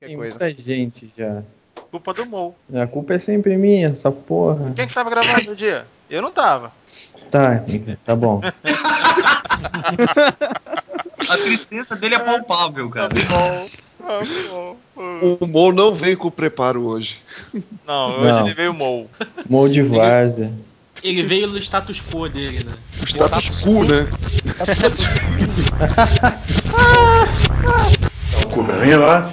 Tem muita gente já. Culpa do Mou. A culpa é sempre minha, essa porra. Quem que tava gravando no dia? Eu não tava. Tá, tá bom. A tristeza dele é palpável, cara. O Mo não veio com preparo hoje. Não, hoje Não. ele veio Mou. Mou de várzea. Ele veio no status quo dele, né? O status quo, né? O cu pra mim lá.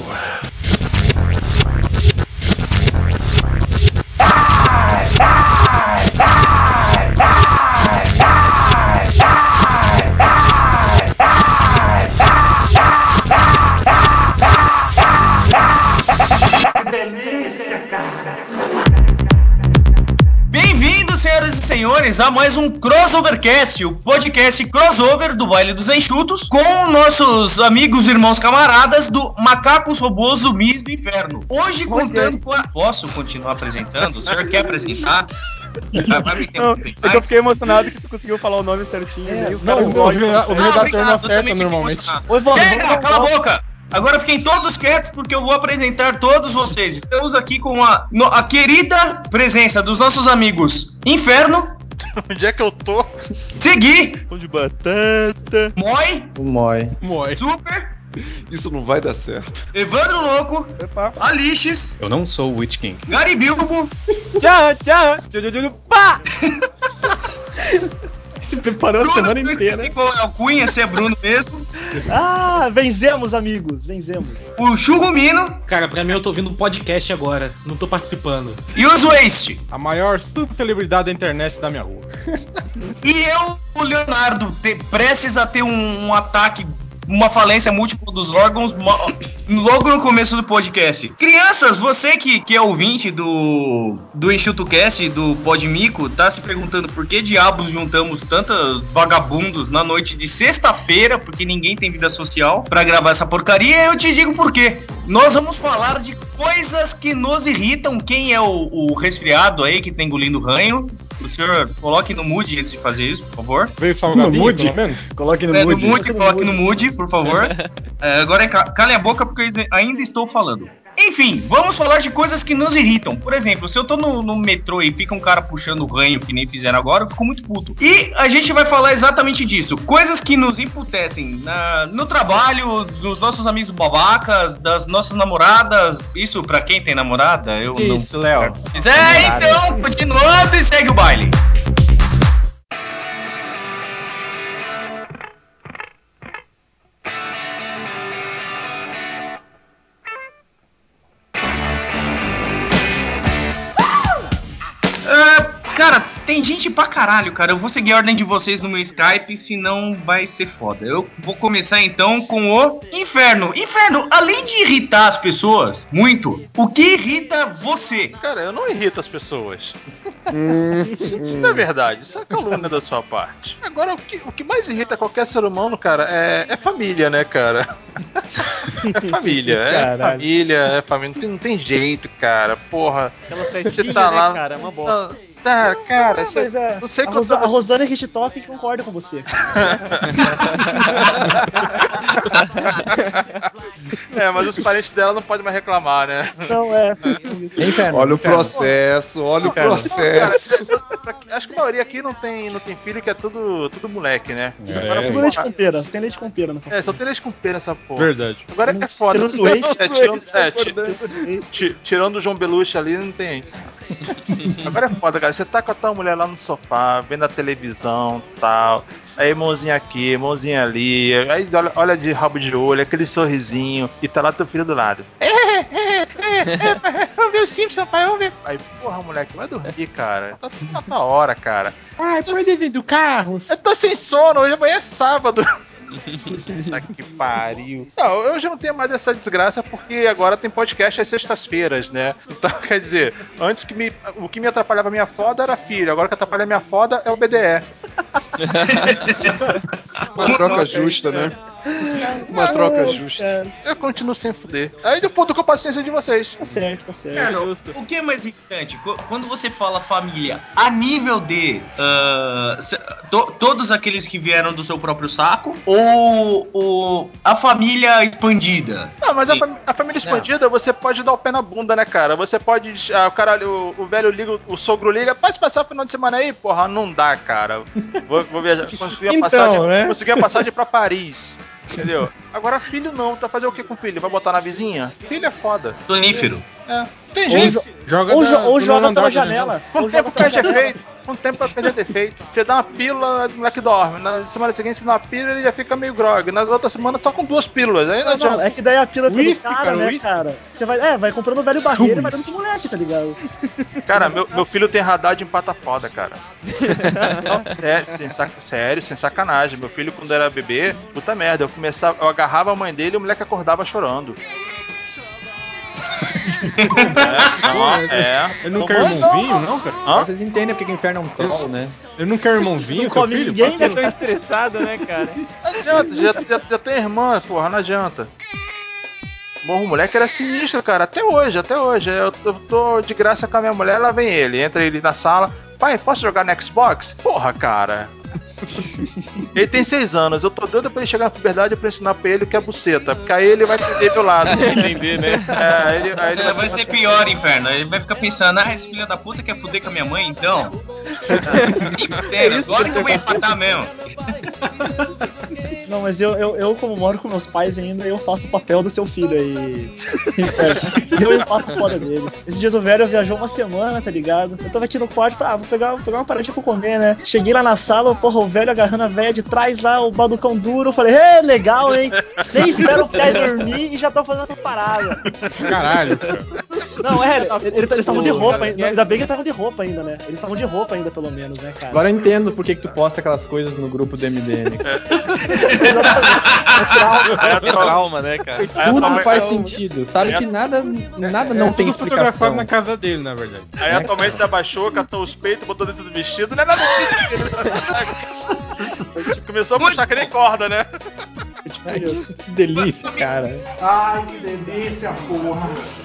A mais um Crossovercast, o podcast crossover do Baile dos Enxutos, com nossos amigos, irmãos, camaradas do Macacos Robôs Zumbis do Inferno. Hoje contando com a... Posso continuar apresentando? O senhor quer apresentar? Ah, Não, é que eu fiquei emocionado que tu conseguiu falar o nome certinho. É, os não, o- gostam. o- Ah, o redator obrigado, não eu acerta também fico normalmente. Oi, Chega, cala a boca! Agora fiquem todos quietos porque eu vou apresentar todos vocês. Estamos aqui com a, no- a querida presença dos nossos amigos Inferno, Onde é que eu tô? Segui, Pão de batata. Moi, Moi. Moi. Super, Isso não vai dar certo. Evandro Louco, Epa. Alixes, Eu não sou o Witch King. Garibilbo, Tchau, tchau. Tchu, tchu, tchu, Pá! Se preparou a semana Bruno, inteira. Qual é o Cunha, se é Bruno mesmo, Ah, vencemos, amigos, vencemos. o Chugumino Cara, pra mim eu tô ouvindo um podcast agora, não tô participando. e os Waste. A maior subcelebridade da internet da minha rua. E eu, o Leonardo, te- prestes a ter um, um ataque, uma falência múltipla dos órgãos logo no começo do podcast. Crianças, você que, que é ouvinte do, do EnxutoCast, do Podmico, tá se perguntando por que diabos juntamos tantos vagabundos na noite de sexta-feira, porque ninguém tem vida social, pra gravar essa porcaria, eu te digo por quê. Nós vamos falar de coisas que nos irritam. Quem é o, o resfriado aí que tá engolindo ranho? O senhor coloque no mood antes de fazer isso, por favor. Veio salgadinho, mood? pelo menos? Coloque no É, no mood. mood, coloque no mood, por favor. É, agora ca- cale a boca porque eu ainda estou falando. Enfim, vamos falar de coisas que nos irritam. Por exemplo, se eu tô no, no metrô e fica um cara puxando o ranho que nem fizeram agora, eu fico muito puto. E a gente vai falar exatamente disso. Coisas que nos emputecem na- no trabalho, dos nossos amigos babacas, das nossas namoradas. Isso pra quem tem namorada? Eu não. Isso, Léo. É, então, continuando e segue o baile. Gente pra caralho, cara. Eu vou seguir a ordem de vocês no meu Skype, senão vai ser foda. Eu vou começar então com o Inferno. Inferno, além de irritar as pessoas muito, o que irrita você? Cara, eu não irrito as pessoas. Isso, isso não é verdade, isso é calúnia da sua parte. Agora, o que, o que mais irrita qualquer ser humano, cara, é, é família, né, cara? É família, é Caralho. família, é família. Não tem, não tem jeito, cara. Porra. Aquela Você festinha, tá né, lá. cara? É uma bosta. Não, Tá, cara, Ah, você- mas é, não sei a, Rosa, você- a Rosana Richthofen concorda com você. É, mas os parentes dela não podem mais reclamar, né? Não, é. Inferno. Olha o inferno. processo, olha o Inferno. processo. Acho que a maioria aqui não tem, não tem filho, que é tudo, tudo moleque, né? É. Tudo leite com pera. Só tem leite com pera nessa É, só tem leite com pena essa porra. Verdade. Agora é foda. Tirando leite. É, tirando, é, ti- porra. ti- tirando o João Belushi ali, não tem. Agora é foda, cara. Você tá com a tua mulher lá no sofá, vendo a televisão tal. Aí mãozinha aqui, mãozinha ali. Aí olha, olha de rabo de olho, aquele sorrisinho. E tá lá teu filho do lado. É, é, é, é, pai, vamos ver o Simpson, pai, vamos ver. Aí, porra, moleque, vai dormir, cara. Tá tudo na tua hora, cara. Ai, pode vir do carro. Eu tô sem sono, hoje amanhã é sábado. Puta que pariu. Não, eu já não tenho mais essa desgraça porque agora tem podcast às sextas-feiras, né? Então, quer dizer, antes que me, o que me atrapalhava a minha foda era filho, agora o que atrapalha a minha foda é o BDE. Uma troca justa, né? Uma troca justa. Eu continuo sem fuder. Aí eu fodo com a paciência de vocês. Tá certo, tá certo. Cara, o- o que é mais importante? Quando você fala família, a nível de se- to- todos aqueles que vieram do seu próprio saco ou, ou a família expandida? Não, mas a, fam- a família expandida, você pode dar o pé na bunda, né, cara? Você pode. ah, o cara, o, o velho liga, o sogro liga, pode passar o final de semana aí? Porra, não dá, cara. Vou, vou viajar. Consegui a Então, passagem. né? Consegui a passagem pra Paris. Entendeu? Agora, filho não, tá fazer o que com filho? Vai botar na vizinha? Filho é foda. Sonífero. É. Tem jeito. jo- Joga ou, da- ou joga nono pela janela. Com Ou o tempo perde efeito. Com o tempo vai perder defeito. Você dá uma pílula, o moleque dorme. Na semana seguinte, você dá uma pílula, ele já fica meio grog. Na outra semana, só com duas pílulas. Aí não Não, é que daí a pila fica do cara, cara, né, cara? Você vai, é, vai comprando velho barreiro e vai dando pro moleque, tá ligado? Cara, meu, meu filho tem radar de empata foda, cara. Não, sério, sem sac- sério, sem sacanagem. Meu filho, quando era bebê, puta merda, eu começava, eu agarrava a mãe dele e o moleque acordava chorando. É, não, é. Ele não Não quer vai, irmãozinho, não, cara? Hã? Vocês entendem porque que o inferno é um troll, né? Ele não quer irmãozinho, Não come filho? ninguém, né? Tô estressado, né, cara? Não adianta, já, já, já tem irmã, porra, não adianta. Bom, o moleque era sinistro, cara, até hoje, até hoje. Eu, eu tô de graça com a minha mulher, lá vem ele. Entra ele na sala. Pai, posso jogar no Xbox? Porra, cara. Ele tem seis anos, eu tô doido pra ele chegar na puberdade pra ensinar pra ele o que é buceta, porque aí ele vai entender meu lado. Entender, né? É, ele, aí ele Vai vai ser pior, inferno. Ele vai ficar pensando, ah, esse filho da puta quer fuder com a minha mãe, então. é isso agora que eu vou empatar mesmo. Não, mas eu, eu, eu, como moro com meus pais ainda, eu faço o papel do seu filho aí. eu empato foda dele. Esses dias o velho viajou uma semana, tá ligado? Eu tava aqui no quarto, falei, ah, vou pegar, vou pegar uma paradinha pra comer, né? Cheguei lá na sala, porra, o velho agarrando a velha de trás lá, o baducão duro. Eu falei, é, legal, hein? Nem espero o pai dormir e já tô fazendo essas paradas. Caralho, cara. Não, é, ele- ele- eles estavam de roupa ainda. Ainda bem que eles estavam de roupa ainda, né? Eles estavam de roupa ainda, pelo menos, né, cara? Agora eu entendo por que, que tu posta aquelas coisas no grupo do MDM. É trauma, né, cara? A Tudo mãe- faz sentido. Sabe que nada, nada não É tem explicação. na casa dele, na verdade. Aí a tua mãe se abaixou, catou os peitos, botou dentro do vestido. Não é nada disso, filho. Começou a puxar que nem corda, né? Que delícia, cara.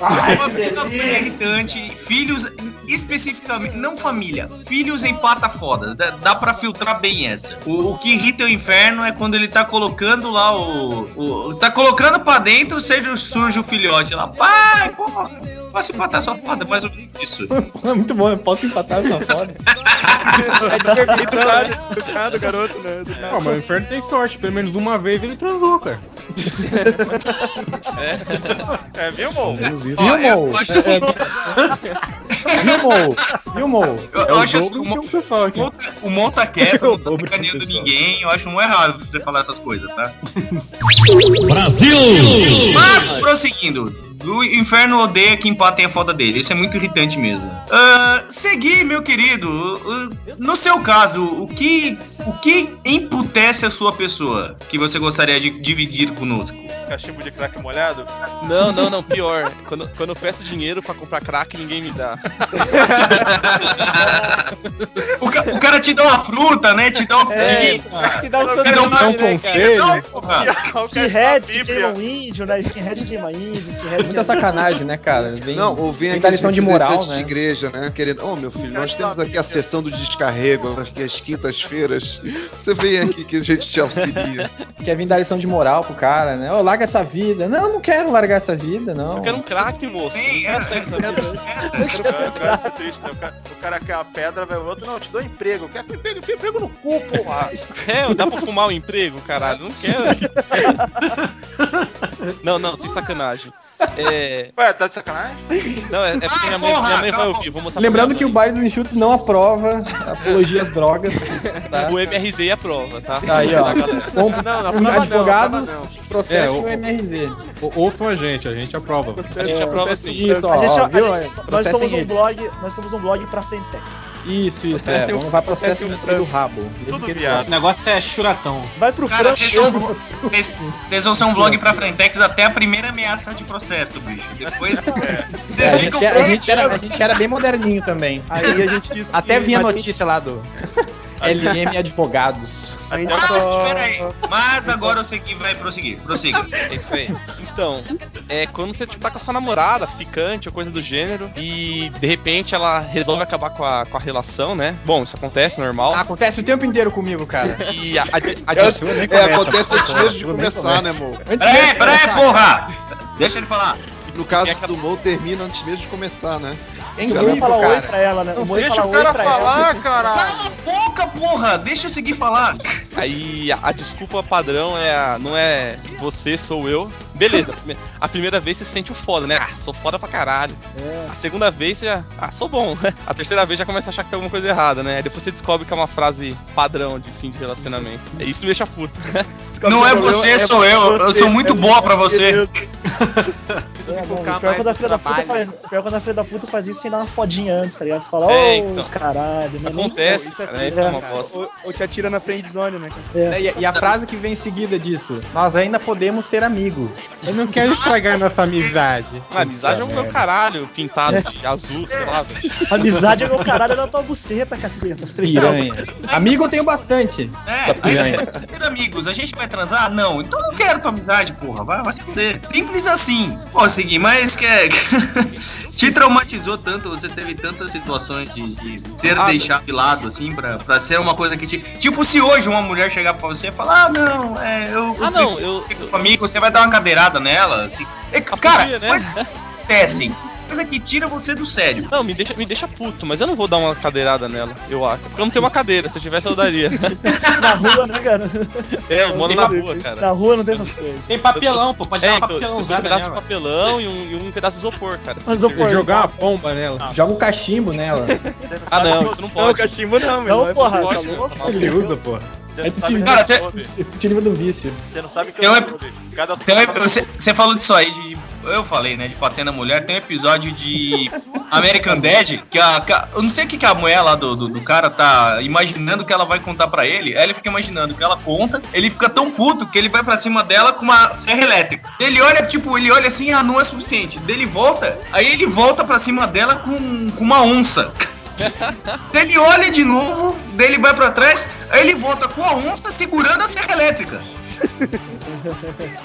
Uma coisa bem irritante, filhos, especificamente, não família, filhos empata foda. Dá, dá pra filtrar bem essa. O, o que irrita o inferno é quando ele tá colocando lá o. o tá colocando pra dentro, seja surge o filhote lá. Pai, porra, posso empatar sua foda, mais ou menos isso. É muito bom, eu posso empatar essa foda. É educado, educado, garoto, né? Pô, mas o inferno tem sorte, pelo menos uma vez ele transou, cara. É, viu, Mo? Viu, Ó, eu Mo? acho- Viu, Mo? Viu, Mo? Eu, É o acho dobro que o, pessoal aqui. o Monta Quer É o não tá sacaneando ninguém, eu acho um errado você falar essas coisas, tá? Mas, prosseguindo. O inferno odeia que empatem a foda dele. Isso é muito irritante mesmo. Ah, seguir, meu querido. ah, no seu caso, o que, o que emputece a sua pessoa que você gostaria de dividir conosco? Cachimbo de crack molhado? Não, não, não, pior. Quando, quando eu peço dinheiro pra comprar crack, ninguém me dá. O, ca- o cara te dá uma fruta, né? Te dá uma É. Te dá um sanduíche, um né, cara? conselho. Não. Skinhead que queima um índio, né? Skinhead queima índio, skinhead Muita sacanagem, né, cara? Vem, Não, ou vem vem da aqueles lição de moral, né? de igreja, né? Querendo, ô meu filho, nós temos aqui a sessão do descarrego, aqui às quintas-feiras. Você vem aqui que a gente te auxilia. Quer vir dar lição de moral pro cara, né? Ô, larga essa vida. Não, eu não quero largar essa vida, não. Eu quero um crack, moço. Não Sim, quero é. sair dessa vida. O cara é triste, né? O cara, o cara quer a pedra, vai o outro, não, eu te dou emprego. Quer emprego, enfia emprego no cu, porra. É, dá pra fumar o emprego, caralho? Não quero. Não, não, sem sacanagem. É. Ué, tá de sacanagem? Não, é, é porque minha mãe, porra, minha mãe vai ouvir. Vou mostrar Lembrando que o Bares dos Enxutos não aprova apologia às drogas. Tá? O MRZ aprova, tá? Tá aí, ó. Com- Não, não, não, advogados, aprova não. Processem É, o- o MRZ. Ou- Ouçam a gente, a gente aprova. A gente aprova sim. Isso, ó, A gente, ó, a viu? gente- nós somos um blog, nós somos um blog pra Frentex. Isso, isso, é. Vamos vai processo processem o do rabo. Tudo viado. O negócio é churatão. Vai pro Cara, vocês vão, vocês- vão ser um blog pra Frentex até a primeira ameaça de processo, bicho. Depois. É, a, gente, a, gente era, a gente era bem moderninho também. Aí a gente disse Até vinha a gente- notícia lá do. LM Advogados. Ah, só- aí. Mas agora eu sei que vai prosseguir. Prossiga. É isso aí. Então, é quando você tipo, tá com a sua namorada, ficante ou coisa do gênero, e de repente ela resolve acabar com a, com a relação, né? Bom, isso acontece, normal. Acontece o tempo inteiro comigo, cara. E a, a, a, É, nem é, acontece antes mesmo de começar, né? Antes mesmo Peraí, peraí, porra! Deixa ele falar. No caso Tem aquela- do Mo, termina antes mesmo de começar, né? É incrível, falar oi cara. pra ela, né? Eu vou Deixa falar o oi cara falar, caralho. Cala a boca, porra! Deixa eu seguir falar. Aí a, a desculpa padrão é a- não é você, sou eu. Beleza, a prime- a primeira vez você se sente o foda, né? Ah, sou foda pra caralho. É. A segunda vez você já. Ah, sou bom. A terceira vez já começa a achar que tem alguma coisa errada, né? Aí depois você descobre que é uma frase padrão de fim de relacionamento. É isso me deixa puto. Não é você, sou eu. Eu sou muito boa pra você. Preciso É, me mano, focar pior mais quando a no filha da puta faz, pior quando a filha da puta faz isso sem dar uma fodinha antes, tá ligado? Fala, ô, É, então. caralho, né? Nem- Acontece, é cara. tudo, Isso é uma bosta. Ou, ou te atira na friend zone, né? É. E, e a frase que vem em seguida disso, nós ainda podemos ser amigos. Eu não quero estragar nossa amizade. A amizade é o meu caralho, pintado de azul, sei lá, velho. Amizade é meu caralho da tua buceta, caceta. Piranha. Amigo eu tenho bastante. É, piranha. amigos, a gente vai transar? Não, então eu não quero tua amizade, porra. Vai, vai se fuder. Simples assim. Pô, seguir, mas que é. Te traumatizou tanto, você teve tantas situações de, de ser Ah, deixado de lado, assim, pra, pra ser uma coisa que te. Tipo, se hoje uma mulher chegar pra você e falar, ah, não, é, eu. Ah, não, eu. eu comigo, você vai dar uma cadeirada nela. Assim. É, cara, podia, né? coisa que acontecem. Coisa que tira você do sério. Não, me deixa, me deixa puto, mas eu não vou dar uma cadeirada nela, eu acho. Porque eu não tenho uma cadeira, se eu tivesse eu daria. Na rua, né, cara? É, eu moro na rua, cara. Na rua não tem essas coisas. Tem papelão, pô. Pode É, dar uma então, tenho um pedaço de nela. papelão e um, e um pedaço de isopor, cara. Mas isopor, Jogar uma bomba nela. Joga o cachimbo nela. Ah, não, isso não Não, pode. cachimbo não, meu. Não, porra, não tá pode, louco? não. Ele usa, porra. Você Aí não sabe Cara, que você- eu soube. tu te livra do vício. Você não sabe o que Tem eu um soube. Cada Tem um ep- você, você falou disso aí, de, eu falei, né, de bater na mulher. Tem um episódio de American Dad que a, que a- eu não sei o que, que a mulher lá do, do, do cara tá imaginando que ela vai contar pra ele. Aí ele fica imaginando que ela conta, ele fica tão puto que ele vai pra cima dela com uma serra elétrica. Ele olha, tipo, ele olha assim, ah, não é suficiente. Daí ele volta, aí ele volta pra cima dela com, com uma onça. Daí ele olha de novo, daí ele vai pra trás, aí ele volta com a onça segurando a serra elétrica.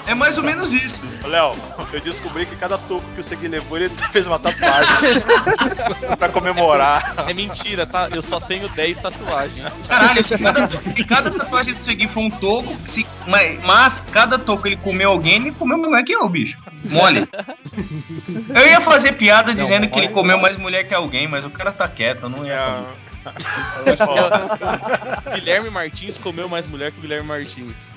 É mais ou menos isso. Léo, eu descobri que cada toco que o Segui levou, ele fez uma tatuagem. pra comemorar. É mentira, tá? Eu só tenho 10 tatuagens. Caralho, se cada, se cada tatuagem de seguir foi um toco, se- mas, mas cada toco ele comeu alguém, ele comeu mulher que eu, bicho. Mole. Eu ia fazer piada dizendo que ele comeu mais mulher que alguém, mas o cara tá quieto, eu não ia fazer. Ó, Guilherme Martins comeu mais mulher que o Guilherme Martins.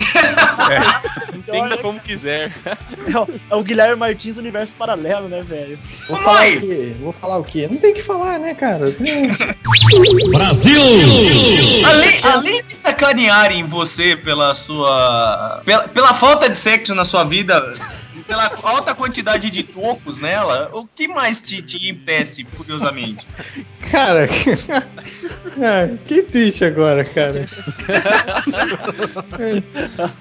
Então, Entenda como quiser. é o- É o Guilherme Martins universo paralelo, né, velho? Vou falar o quê? Vou falar o quê? Não tem o que falar, né, cara? Além, além de sacanearem você pela sua. Pela, pela falta de sexo na sua vida, pela alta quantidade de tocos nela, o que mais te, te impede, curiosamente? Cara, ai, fiquei triste agora, cara.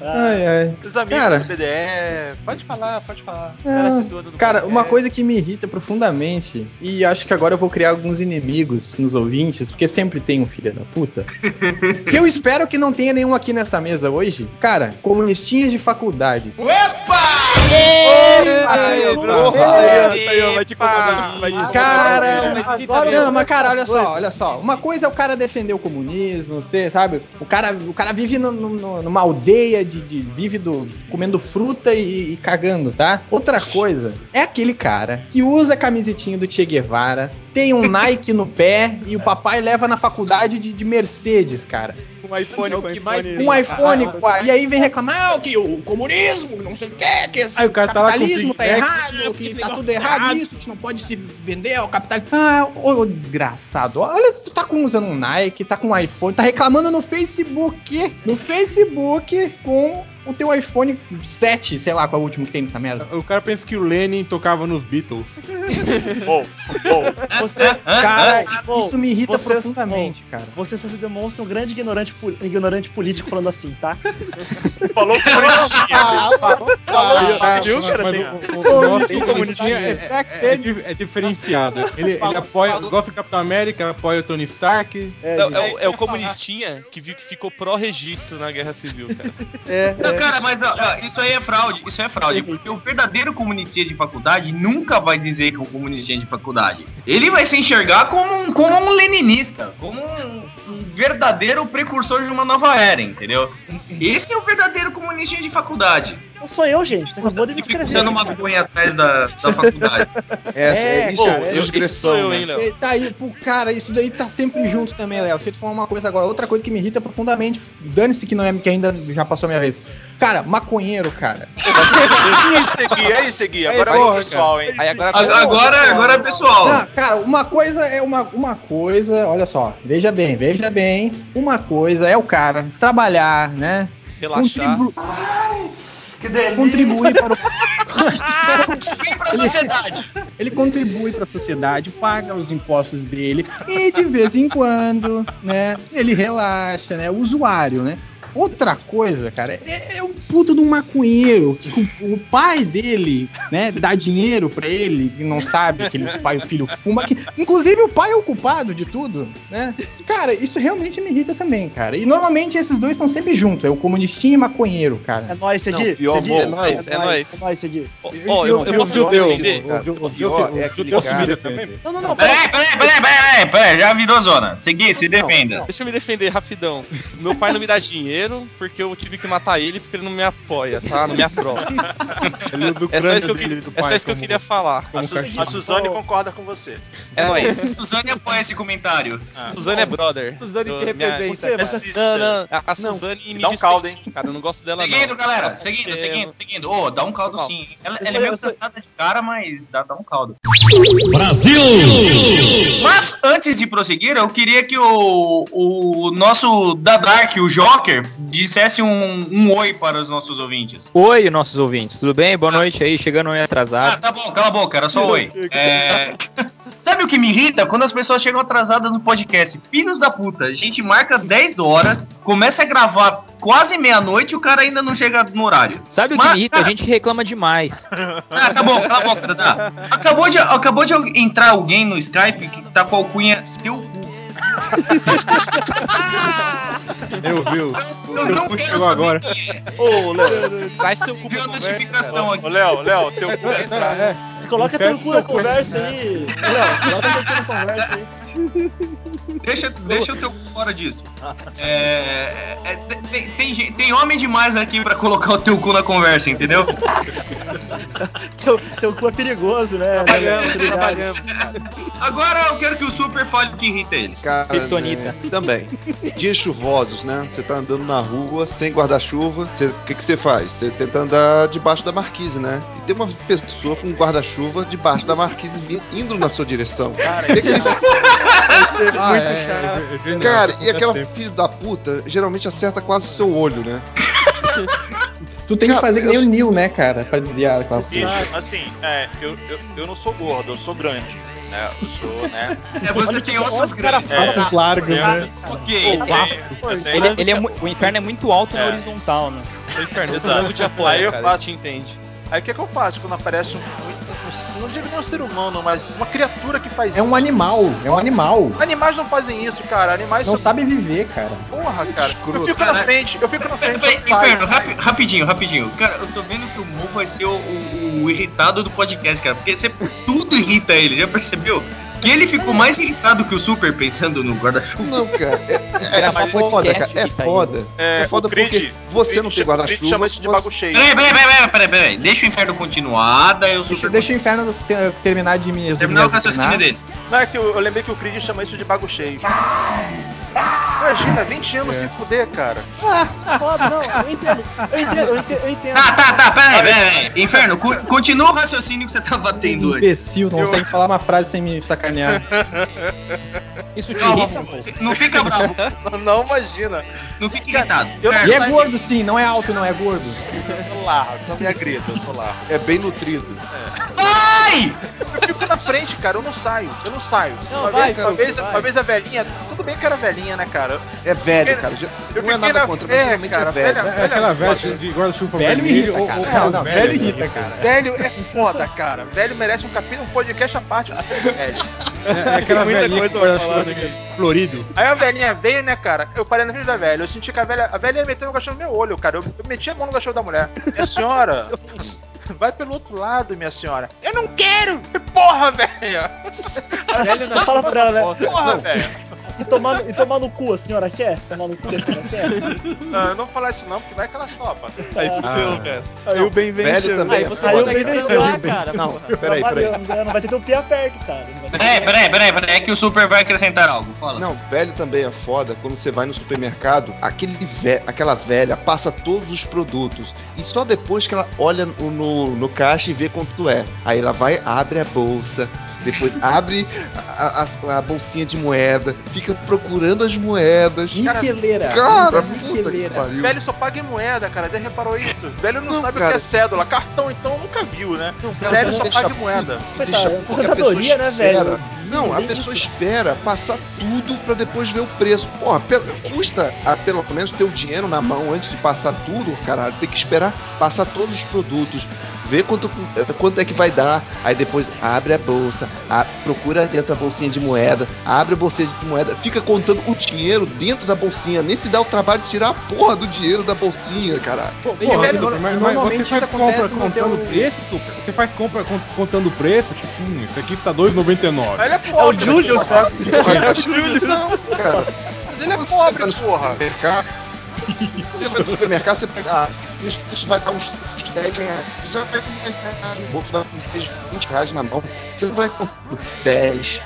Ai, ai. Os amigos Cara. do BDE. Pode falar, pode falar. No Cara, uma coisa que me irrita profundamente, e acho que agora eu vou criar alguns inimigos nos ouvintes, porque sempre tem um filho da puta. que eu espero que não tenha nenhum aqui nessa mesa hoje. Cara, comunistinhas de faculdade. Aí, Cara, não, mas cara, olha só, olha só. Uma coisa é o cara defender o comunismo, você sabe? O cara, o cara vive no- no- numa aldeia de, de- vive do, comendo fruta e, e cagando, tá? Outra coisa é aquele cara que usa a camisetinha do Che Guevara, tem um Nike no pé e o papai leva na faculdade de, de Mercedes, cara. Com um iPhone, É o com que mais iPhone. Um iPhone, Ah, e aí vem reclamar "Ah, que o comunismo, não sei o que, que esse Aí o cara tá lá com capitalismo o tá Big Mac, errado, que tá tudo errado errado. isso, a gente não pode se vender ao capitalismo. Ah, ô, ô, desgraçado, olha, tu tá com, usando um Nike, tá com um iPhone, tá reclamando no Facebook, no Facebook com o teu iPhone 7, sei lá qual é o último que tem nessa merda. O cara pensa que o Lenin tocava nos Beatles. Bom, bom. Você, Cara, isso, isso me irrita vocês- profundamente, cara. você só se demonstra um grande ignorante, ignorante político falando assim, tá? Falou comunistinha. Ah, Viu, cara? é, diferenciado. Ele, ele apoia, gosta do Capitão América, apoia o Tony Stark. É, É, é o, é o comunistinha que viu que ficou pró-registro na Guerra Civil, cara. é, Não, é. cara, mas ó, ó, isso aí é fraude, isso é fraude, porque o verdadeiro comunistinha de faculdade nunca vai dizer que é um comunistinha de faculdade. Ele vai se enxergar como um, como um leninista, como um, um verdadeiro precursor de uma nova era, entendeu? Esse é o verdadeiro comunistinha de faculdade. Não sou eu, gente. Você acabou de me escrever. usando maconha atrás da, da faculdade. É, É, isso, cara, é eu- sou eu, hein, Léo? Tá aí, pô, cara, isso daí tá sempre junto também, Léo. Deixa eu te falar uma coisa agora. Outra coisa que me irrita profundamente. Dane-se que não é que ainda já passou a minha vez. Cara, maconheiro, cara. É isso aqui, é isso aqui. Agora Aí, é o porra, pessoal, hein? Aí agora Agora, agora é pessoal. Não, cara, uma coisa é uma, uma coisa, olha só, veja bem, veja bem. Uma coisa é o cara trabalhar, né? relaxar. Contribu contribuir para o. ele, ele contribui para a sociedade, paga os impostos dele e de vez em quando, né? Ele relaxa, né? O usuário, né? Outra coisa, cara, é, é um puta de um maconheiro que o, o pai dele, né, dá dinheiro pra ele, que não sabe que ele- o pai e o filho fuma, que inclusive o pai é o culpado de tudo, né? Cara, isso realmente me irrita também, cara. E normalmente esses dois estão sempre juntos, é o comunistinha e maconheiro, cara. É nóis, Segui. É nóis, é nóis. É nóis, Segui. Ó, eu, posso judeu, defender? o- o- O o- é o. Não, não, não. Peraí, peraí, peraí, peraí, peraí, já virou zona. Segui, se defenda. Deixa eu me defender rapidão. Meu pai não me dá dinheiro porque eu tive que matar ele porque ele não me apoia, tá? Não me aprova. É só isso que eu, do é só isso que eu queria falar. A, Su- a Suzane concorda com você. É nóis. Suzane apoia esse comentário. Suzane é brother. Suzane te minha- representa. É você, Não, não, a, a Suzane me dá um caldo, hein? cara. Eu não gosto dela, Seguindo, não. galera. Porque- Seguindo, seguindo, seguindo. Ô, dá um caldo Não. sim. Ela, ela é meio cansada de cara, mas dá, dá um caldo. Brasil! Mas, antes de prosseguir, eu queria que o, o nosso da Dark, o Joker, dissesse um, um oi para os nossos ouvintes. Oi, nossos ouvintes, tudo bem? Boa noite aí, chegando Ah, atrasado. tá bom, cala a boca, era só oi. É... Sabe o que me irrita? Quando as pessoas chegam atrasadas no podcast. Filhos da puta, a gente marca 10 horas, começa a gravar quase meia-noite e o cara ainda não chega no horário. Sabe o que Mas, me irrita? A gente reclama demais. Ah, tá bom, cala a boca, Dadá. Acabou de, acabou de entrar alguém no Skype que tá com a alcunha teu cu. Eu vi. o- Eu Teu não cu quero chegou agora. é. Ô, Léo, traz seu cu pra conversa, cara. Ô, Léo, Léo, teu cu é pra... É, Coloca teu cu na conversa aí. Léo, coloca teu cu na conversa aí. Deixa, deixa o teu cu fora disso. É, é, tem, tem, gente- tem homem demais aqui pra colocar o teu cu na conversa, entendeu? Teu, teu cu é perigoso, né? Trabalhamos, Tá ligado? trabalhamos. Agora eu quero que o Super fale o que irrita ele. Kryptonita. né, também. Dias chuvosos, né? Você tá andando na rua sem guarda-chuva. O que que você faz? Você tenta andar debaixo da marquise, né? E tem uma pessoa com um guarda-chuva debaixo da marquise indo na sua direção. Cara, Que que ele- Ah, é, é, é Cara, e aquela filho da puta geralmente acerta quase o seu olho, né? Tu tem que Cara, fazer que nem o Neil, né, cara? Pra desviar aquela bicho, assim, é, eu, eu, eu não sou gordo, eu sou grande. Né? Eu sou, né? É, você tem ossos grandes. Passos largos, É. né? Ok. Pô, é, eu Ele, ele é o inferno é muito alto na É. horizontal, né? O inferno, Exato. te apoia, Aí eu faço- te entende. Aí o que, que eu faço quando aparece um, um- um- Não digo nem um ser humano, mas uma criatura que faz É um isso? animal, é um animal. Animais não fazem isso, cara. Animais Não são. sabe viver, cara. Porra, cara. Eu fico na frente, eu fico na frente, saio. Inferno, rapi- rapidinho, rapidinho. Cara, eu tô vendo que o Mo vai ser o, o- o irritado do podcast, cara. Porque você, tudo irrita ele, já percebeu? Que ele ficou mais irritado que o Super pensando no guarda-chuva. Não, cara, é, Gravar é foda, cara. É tá foda. É, É foda o Creed, porque você Creed não tem guarda-chuva. chama isso de você- bago cheio. Peraí, peraí, peraí, peraí, peraí, peraí. Deixa o inferno continuar, daí o Deixa, Super. deixa o inferno te- terminar de me terminar o raciocínio dele. Não, é que eu, eu lembrei que o Creed chama isso de bago cheio. Imagina, 20 anos sem fuder, cara. Foda, não, eu entendo. Eu entendo, eu entendo. Eu entendo. Tá, tá, tá, peraí, peraí. Inferno, continua o raciocínio que você tava tendo antes. Imbecil, não consegue falar uma frase sem me sacanear. Isso te Calma, irrita? Mo. Não fica bravo, Não, imagina. não fica irritado. Eu E é gordo sim, não é alto, não é gordo. Eu sou largo, não me agrida, eu sou largo. É bem nutrido. Vai! frente, cara, eu não saio, eu não saio. Não, uma, vai, vez, uma, Suca, vez, vai. uma vez a velhinha, tudo bem que era velhinha, né, cara? É velho, cara. Eu não é fiquei nada na- contra, é, realmente cara, é velho. velha- É aquela velha- veste de guarda-chuva Velho irrita, ou- cara. ou- Não, ou não, velho, velho irrita, cara. Velho é foda, cara. Velho merece um capítulo, um podcast à parte. Velho. É, é aquela velhinha coisa com guarda-chuva florido. Aí a velhinha veio, né, cara? Eu parei na frente da velha. Eu senti que a velha, a velha ia meter o cachorro no meu olho, cara. Eu, eu meti a mão no cachorro da mulher. Minha senhora, vai pelo outro lado, minha senhora. Eu não quero! Porra, velha! Velho Você fala pra ela, né? Porra, velho! E tomar, e tomar no cu, a senhora quer? Tomar no cu, a senhora quer? Não, eu não vou falar isso não, porque vai que elas topam. Aí fudeu, Ah. cara. Aí o bem Velho venceu. também. Aí é você Aí consegue bem transar, cara. Não, peraí, peraí. Né? Não vai ter teu pé aperto, cara. Peraí, peraí, peraí, peraí, é que o Super vai acrescentar algo. Fala. Não, velho também é foda quando você vai no supermercado, aquele ve aquela velha passa todos os produtos e só depois que ela olha no, no, no caixa e vê quanto é. Aí ela vai, abre a bolsa, depois abre a, a- a bolsinha de moeda, fica procurando as moedas. Niqueleira. Cara, Isso niqueleira. Velho só paga em moeda, cara. Já reparou isso? Velho não, Não, sabe o cara. que é cédula. Cartão, então, nunca viu, né? Velho só paga em moeda. É aposentadoria, pessoa né, velho? Não, a pessoa disse. espera passar tudo pra depois ver o preço. Porra, custa a, pelo menos ter o dinheiro na mão antes de passar tudo, caralho. Tem que esperar passar todos os produtos, ver quanto, quanto é que vai dar. Aí depois abre a bolsa, a- procura dentro da bolsinha de moeda, abre a bolsinha de moeda, fica contando o dinheiro dentro da bolsinha. Nem se dá o trabalho de tirar a porra do dinheiro da bolsinha, caralho. Pô, Porra, velho, mas- mas normalmente você faz compra contando teu... preço, Tuca? Você faz compra con- contando o preço, tipo, hum, isso aqui tá 2,99. Ele é É o pobre. Julius, né? É o Julius, não, cara. Mas ele é pobre, porra. Você vai no supermercado, você pega. Ah, isso, isso vai dar uns, uns 10 reais. Você já pega uns 10 reais no bolso, com 10, 20 reais na mão. Você vai com 10,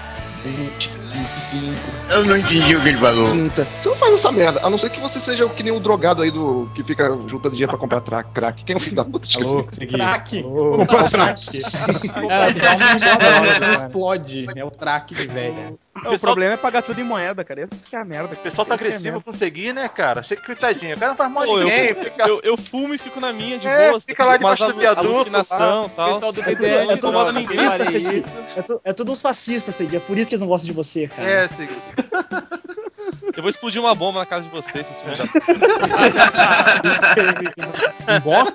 20, 25, Eu não entendi o que ele falou. 30. Você não faz essa merda. A não ser que você seja que nem o drogado aí do. que fica juntando dinheiro pra comprar tra- crack. Quem é o filho da puta? Segui. Crack. Comprar crack. Cara, tem um explode. É o traque de velha. O problema é pagar tudo em moeda, cara. Essa que é a merda. O pessoal tá agressivo com seguir, né, cara? Você coitadinho. O cara não faz mal Pô, eu, ninguém. Fica... eu, eu fumo e fico na minha de É, boa. fica lá debaixo do viaduto, Alucinação e tal. pessoal do BDL é não, ninguém. farei Segui. isso. É, tu, é tudo uns fascistas, Segui. É por isso que eles não gostam de você, cara. É, assim. Eu vou explodir uma bomba na casa de vocês, vocês filhos da Em Boston?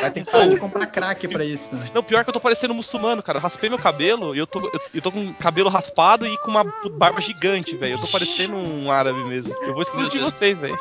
Vai ter que parar de comprar crack pra isso. Não, pior que eu tô parecendo muçulmano, cara. Eu raspei meu cabelo e eu tô, eu, eu tô com o cabelo raspado e com uma barba gigante, velho. Eu tô parecendo um árabe mesmo. Eu vou explodir vocês, velho.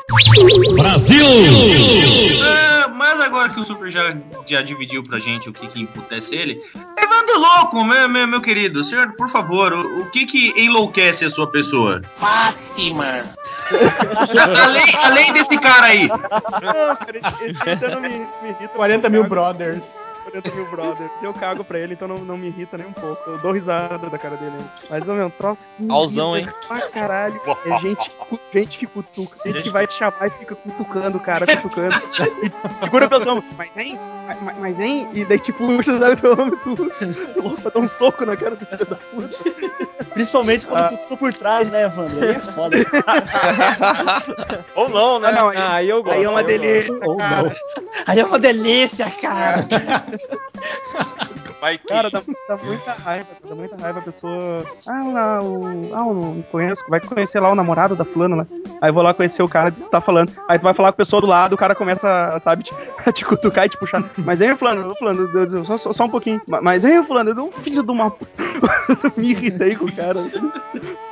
É, mas agora que o Super já, já dividiu pra gente o que que emputece ele, Evandro Louco, meu, meu, meu querido, senhor, por favor, o, o que que enlouquece a sua pessoa? Fátima. além, além desse cara aí. Não, cara, esse, não me, me irrita. 40 mil brothers. 40 mil brothers. Eu cago pra ele, então não, não me irrita nem um pouco. Eu dou risada da cara dele. Mas, ô meu, um troço que Auzão, irrita Pra caralho. É gente, gente que cutuca. Gente, que vai te chamar e fica cutucando o cara, cutucando. e segura pelo ombro. Mas hein? Mas, mas hein? E daí te puxa, sabe, teu ombro, tu. Um soco na cara do filho da puta. Principalmente quando Ah. tu por trás, né, Evandro? Aí é foda. Ou não, né? Ah, não, aí, Ah, aí eu gosto. aí é uma delícia, Ou não. Aí é uma delícia, cara. Cara, dá, dá muita raiva, dá muita raiva a pessoa. Ah, lá, o. Ah, não conheço. Vai conhecer lá o namorado da fulana, né? Aí vou lá conhecer o cara que tá falando. Aí tu vai falar com a pessoa do lado, o cara começa, sabe, te, a te cutucar e te puxar. Mas hein, fulano, fulano, Deus, só, só, um pouquinho. Ma- Mas hein, fulano, eu um filho de uma. me irritei com o cara.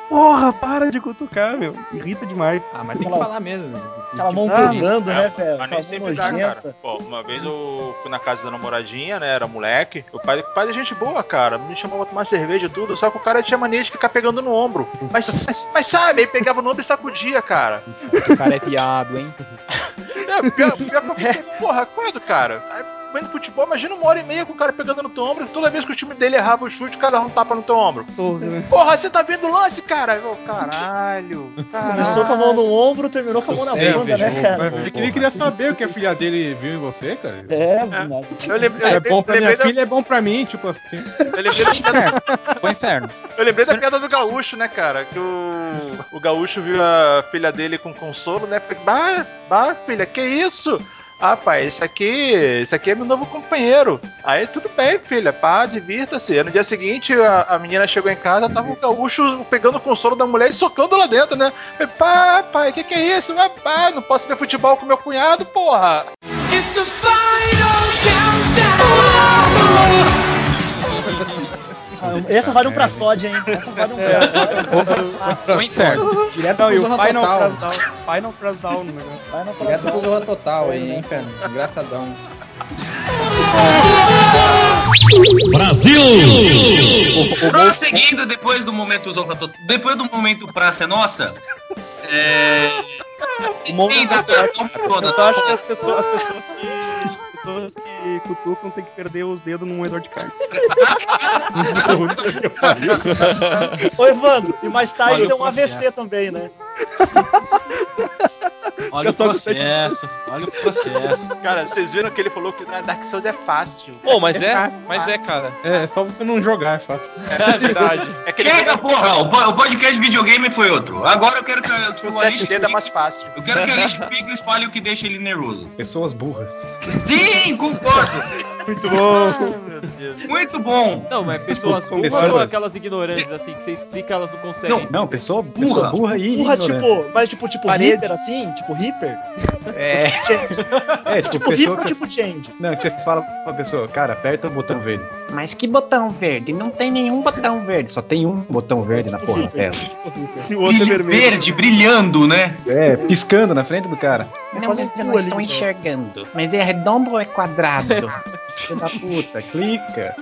Porra, para de cutucar, meu. Irrita demais. Ah, mas tem que Aquela- falar mesmo. Aquela Tipo, mão ah, pegando, É, né, velho? Mas Aquela nem mão sempre dá, cara. Pô, uma vez eu fui na casa da namoradinha, né? Era moleque. O pai, o pai é gente boa, cara. Me chamava pra tomar cerveja e tudo. Só que o cara tinha mania de ficar pegando no ombro. Mas, mas, mas sabe, aí pegava no ombro e sacudia, cara. O cara é viado, hein? É, pior, pior que eu fiquei, porra, qual é do cara? Aí, vendo futebol, imagina uma hora e meia com o cara pegando no teu ombro. Toda vez que o time dele errava o chute, o cara dava um tapa no teu ombro. Né? Porra, você tá vendo o lance, cara? Eu, caralho. Começou com a mão no ombro, terminou com a mão na É, bunda, né, cara? Mas ele queria saber o que a filha dele viu em você, cara. É, nada. Eu lembrei, eu É bom pra minha da, filha, é bom pra mim, tipo assim. eu lembrei da piada, Pro inferno. eu lembrei da piada do gaúcho, né, cara? Que o, o gaúcho viu a filha dele com consolo, né? Falei, bah, bah, filha, que isso? Ah, pai, esse aqui, esse aqui é meu novo companheiro. Aí tudo bem, filha, pá, divirta-se. No dia seguinte, a, a menina chegou em casa, tava o gaúcho pegando o consolo da mulher e socando lá dentro, né? Pá, pai, o que, que é isso? Ah, pá, não posso ver futebol com meu cunhado, porra. Ah, Essa vale um pra sódia, hein? Essa vale um pra sódia. O inferno. Direto pro o Zorra Final Total. Final Cross Down no negócio. Direto pro. Zorra Total aí, hein, inferno. Engraçadão. Prosseguindo depois do momento Zorra Total, depois do momento Praça é Nossa, é... Acho que as pessoas, as pessoas que. As pessoas que cutucam tem que perder os dedos num moedor de carne. Ô, Evandro, e mais tarde Olha deu um processo. AVC também, né? Olha o de- processo. Olha o processo. Cara, vocês viram que ele falou que Dark Souls é fácil. Pô, mas é, mas é, cara. É, só você não jogar, é fácil. É verdade. É que ele Chega, porra! O, po- o podcast videogame foi outro. Agora eu quero que, o o 7 Alice dedos é mais fácil. Eu quero que a Alice Pickles fale o que deixa ele nervoso. Pessoas burras. Sim, concordo! Muito bom. Deus. Muito bom! Não, mas pessoas Com- burras pessoas- ou aquelas ignorantes, assim, que você explica, elas não conseguem. Não, pessoa, Burra. pessoa burra e Burra, ignorante. tipo, mas tipo, tipo Parede. Reaper, assim? Tipo Reaper? É. É, tipo, Tipo pessoa Reaper, que... tipo Change. Não, que você fala pra pessoa, cara, aperta o botão verde. Mas que botão verde? Não tem nenhum botão verde. Só tem um botão verde na porra da tela. Tipo. E o outro é vermelho. verde, brilhando, né? É, piscando na frente do cara. Não, mas eu não estou enxergando. Mas é redondo ou é quadrado? Filho da puta, clica.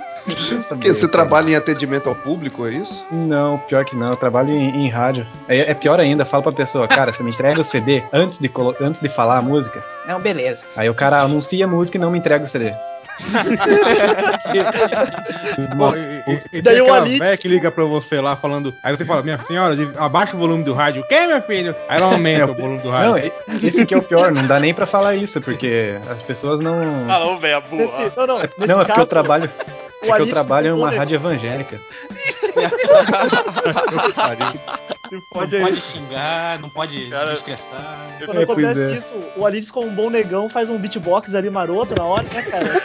Porque você trabalha em atendimento ao público, é isso? Não, pior que não, eu trabalho em, em rádio. É, é pior ainda, fala pra pessoa, cara, você me entrega o CD antes de, antes de falar a música. Não, beleza. Aí o cara anuncia a música e não me entrega o CD. Bom, e, Daí o véia que liga pra você lá falando. Aí você fala, minha senhora, abaixa o volume do rádio. O que, meu filho? Aí ela aumenta o volume do rádio. Não, esse que é o pior, não dá nem pra falar isso, porque as pessoas não. Alô, velho, burra. Nesse, não, não, nesse não, é porque eu caso, trabalho. É que eu trabalho em uma rádio evangélica. Não pode xingar, não pode Cara, estressar. Quando É, acontece é. isso, o Alides, como um bom negão, faz um beatbox ali maroto na hora, né, cara?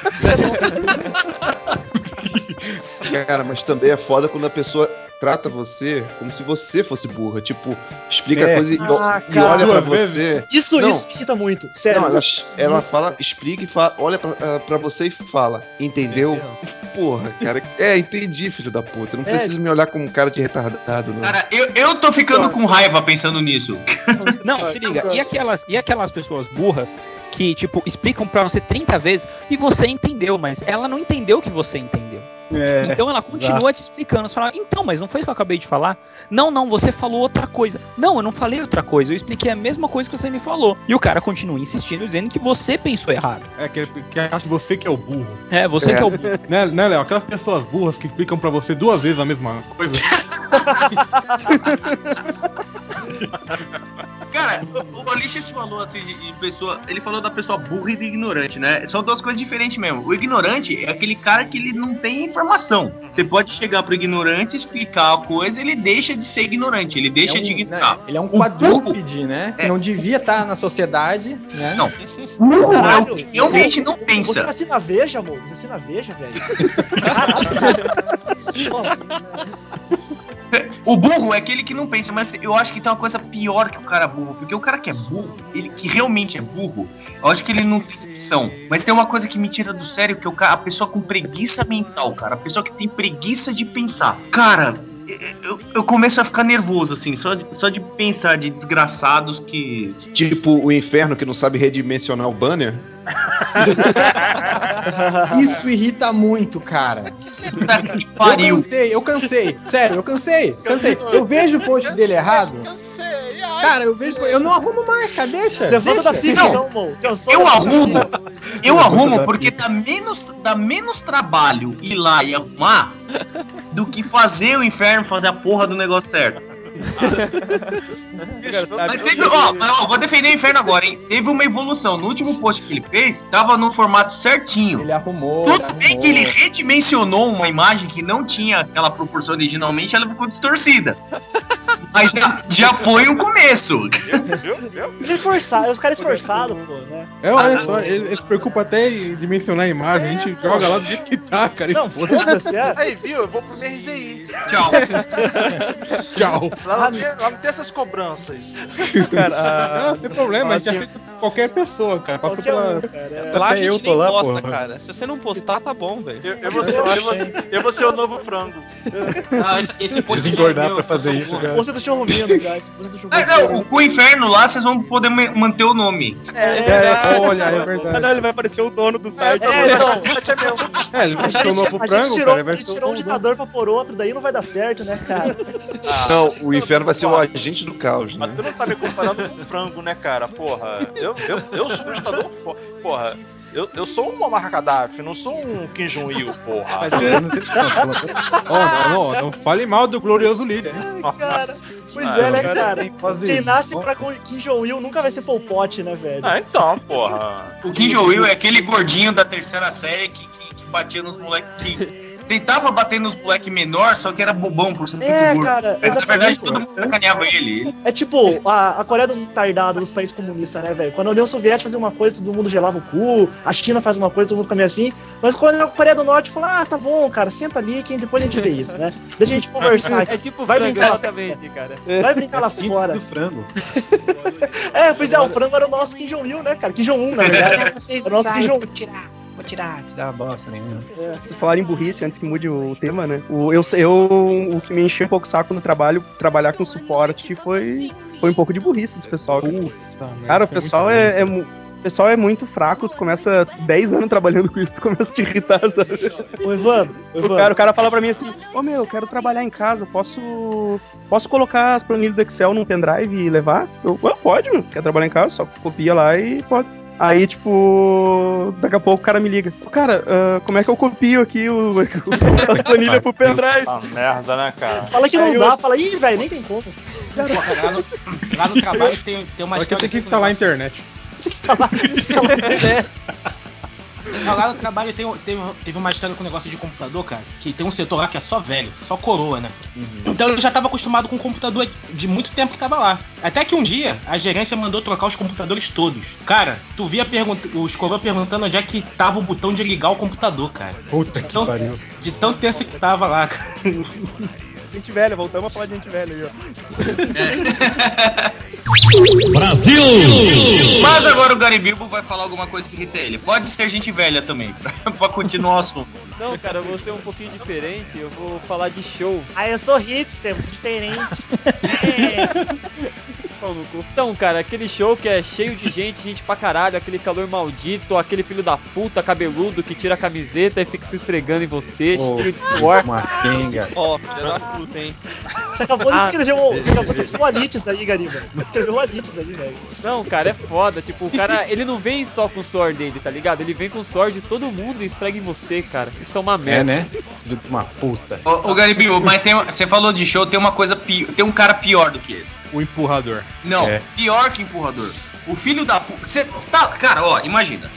Cara, mas também é foda quando a pessoa trata você como se você fosse burra. Tipo, explica É. a coisa e, Ah, e cara. olha pra você. Isso, Não. isso me irrita muito. Sério. Não, ela, ela fala, explica e fala, olha pra, ah, pra você e fala, entendeu? Porra, cara. É, entendi, filho da puta. Não É. precisa me olhar como um cara de retardado, não. Cara, eu, eu tô ficando com raiva pensando nisso. Não, se liga. E aquelas, e aquelas pessoas burras que, tipo, explicam pra você 30 vezes e você entendeu, mas ela não entendeu que você entendeu. É, então ela continua te explicando. Você fala, então, mas não foi isso que eu acabei de falar? Não, não, você falou outra coisa. Não, eu não falei outra coisa. Eu expliquei a mesma coisa que você me falou. E o cara continua insistindo, dizendo que você pensou errado. É, que, que acha que você que é o burro. É, você É. que é o burro. Né, né, Léo? Aquelas pessoas burras que explicam pra você duas vezes a mesma coisa. Cara, o, o Alixis falou assim de, de pessoa. Ele falou da pessoa burra e de ignorante, né? São duas coisas diferentes mesmo. O ignorante é aquele cara que ele não tem informação. Você pode chegar pro ignorante, explicar a coisa, ele deixa de ser ignorante, ele deixa É um- de né, ignorar. ele é um quadrúpede, né? Que não devia estar na sociedade, né? Não. Burro é o que realmente não Você pensa. assina Veja, amor? Você assina Veja, velho? O burro é aquele que não pensa, mas eu acho que tem uma coisa pior que o cara burro. Porque o cara que é burro, ele que realmente é burro, eu acho que ele não tem Mas tem uma coisa que me tira do sério, que é cara, a pessoa com preguiça mental, cara. A pessoa que tem preguiça de pensar. Cara, eu, eu começo a ficar nervoso, assim, só de, só de pensar de desgraçados que. Tipo o inferno que não sabe redimensionar o banner. Isso irrita muito, cara. Eu cansei, eu cansei. Sério, eu cansei. Cansei. Eu vejo o post dele errado. Cara, eu vejo. Eu não arrumo mais, cara. Deixa. Levanta da deixa. Não. então, amor. Cansou Eu da arrumo, eu arrumo porque dá menos, dá menos trabalho ir lá e arrumar do que fazer o inferno fazer a porra do negócio certo. Mas teve, ó, ó, vou defender o inferno agora, hein? Teve uma evolução. No último post que ele fez, tava no formato certinho. Ele arrumou. ele Tudo bem arrumou. que ele redimensionou uma imagem que não tinha aquela proporção originalmente, ela ficou distorcida. Mas já, já foi o começo. Eles esforçados, os caras esforçados, pô, né? É, olha só, ele, ele se preocupa até em dimensionar a imagem, a gente joga lá do jeito que tá, cara. e Não, foda-se. é. Aí, viu? Eu vou pro MRZI. Tchau. Tchau. Lá não, tem, lá não tem essas cobranças. Cara, Não, sem problema, a gente aceita qualquer pessoa, cara. Passou Qualquer pela. um, cara. é. Lá a Até eu gente tô nem lá, posta, porra. cara. Se você não postar, tá bom, velho. Eu, eu vou ser, eu, vou ser, eu vou ser o novo frango. Ah, esse Desengordar é pra fazer isso, cara. Você do churrumino, guys. Você do Ah, churrumino. não, o inferno lá vocês vão poder ma- manter o nome. É, É, olha, é Ah, verdade. não, ele vai aparecer o dono do site. É, então, É, ele a vai ser o novo frango, tirou, cara. o tirou um ditador pra pôr outro, daí não vai dar certo, né, cara? Não, o inferno vai ser o agente do caos, né? Mas tu não tá me comparando com frango, né, cara? Porra, eu, eu, eu sou um ditador Porra, eu, eu sou um Muammar Gaddafi, não sou um Kim Jong-il, porra. Mas é, não tem Ó, não, não, não fale mal do glorioso líder, hein? Cara, pois Ah, é, né, cara, Quem isso. nasce pra Kim Jong-il nunca vai ser Pol Pot, né, velho? Ah, então, porra. O Kim Jong-il é aquele gordinho da terceira série que, que, que batia nos moleques. Tentava bater nos moleques menor, só que era bobão por ser É, muito gordo. cara, Mas, na verdade, todo mundo sacaneava ele. É tipo a, a Coreia do Tardado dos países comunistas, né, velho? Quando a União Soviética fazia uma coisa, todo mundo gelava o cu. A China faz uma coisa, todo mundo fica meio assim. Mas quando a Coreia do Norte fala, ah, tá bom, cara, senta ali que depois a gente vê isso, né? Deixa a gente conversar aqui. É tipo vai frango, brincar, exatamente, cara. vai brincar lá fora. do frango. É, pois é, o frango era o nosso Kim Jong-il, né, cara? Kim Jong-un, na verdade. Era o nosso Kim Jong-un. Vou tirar, tirar, bosta nenhuma. Se falar em burrice, antes que mude o tema, né? O, eu, eu, o que me encheu um pouco o saco no trabalho, trabalhar com suporte, foi, foi um pouco de burrice desse pessoal. Cara, o pessoal é, é mu- o pessoal é muito fraco, tu começa 10 anos trabalhando com isso, tu começa a te irritar, sabe? Ô, Ivan, O Ivan. cara, o cara fala pra mim assim, ô meu, eu quero trabalhar em casa, posso. Posso colocar as planilhas do Excel num pendrive e levar? Eu, "Ah, pode, meu. quer trabalhar em casa, só copia lá e pode. Aí, tipo, daqui a pouco o cara me liga. "Ô, Cara, ah, como é que eu copio aqui o, as planilhas pro pendrive? Ah, merda, né, cara? Fala que não Aí eu- dá, fala, ih, velho, nem tem como. Lá, no, lá no trabalho tem, tem uma que história. tem que instalar a internet. Lá no trabalho tem, tem, teve uma história com negócio de computador, cara, que tem um setor lá que é só velho, só coroa, né? Então eu já tava acostumado com o computador de muito tempo que tava lá. Até que um dia a gerência mandou trocar os computadores todos. Cara, tu via os coroa perguntando onde é que tava o botão de ligar o computador, cara. Puta que Então- pariu. De tão tenso que tava lá, cara. Gente velha, voltamos a falar de gente velha aí, ó. Mas agora o Garibilbo vai falar alguma coisa que irrita ele. Pode ser gente velha também, pra, continuar o assunto. Não, cara, eu vou ser um pouquinho diferente. Eu vou falar de show. Ah, eu sou hipster, diferente. Pau no cu. Então, cara, aquele show que é cheio de gente, gente pra caralho, aquele calor maldito, aquele filho da puta cabeludo que tira a camiseta e fica se esfregando em você, Ô, cheio de suor. Uma pinga. Ó, filha da puta, hein? Você acabou de Ah, escrever um, você acabou de escrever um Alites aí, Gariba. Escreveu um Alites aí, velho. Não, cara, é foda. Tipo, o cara, ele não vem só com o suor dele, tá ligado? Ele vem com o suor de todo mundo e esfrega em você, cara. Isso é uma É, merda. né? De uma puta. Ô, ô Garibilbo, mas tem, você falou de show, tem uma coisa pior, tem um cara pior do que esse. O empurrador. Não, É. pior que empurrador. O filho da puta. Tá, cara, ó, imagina.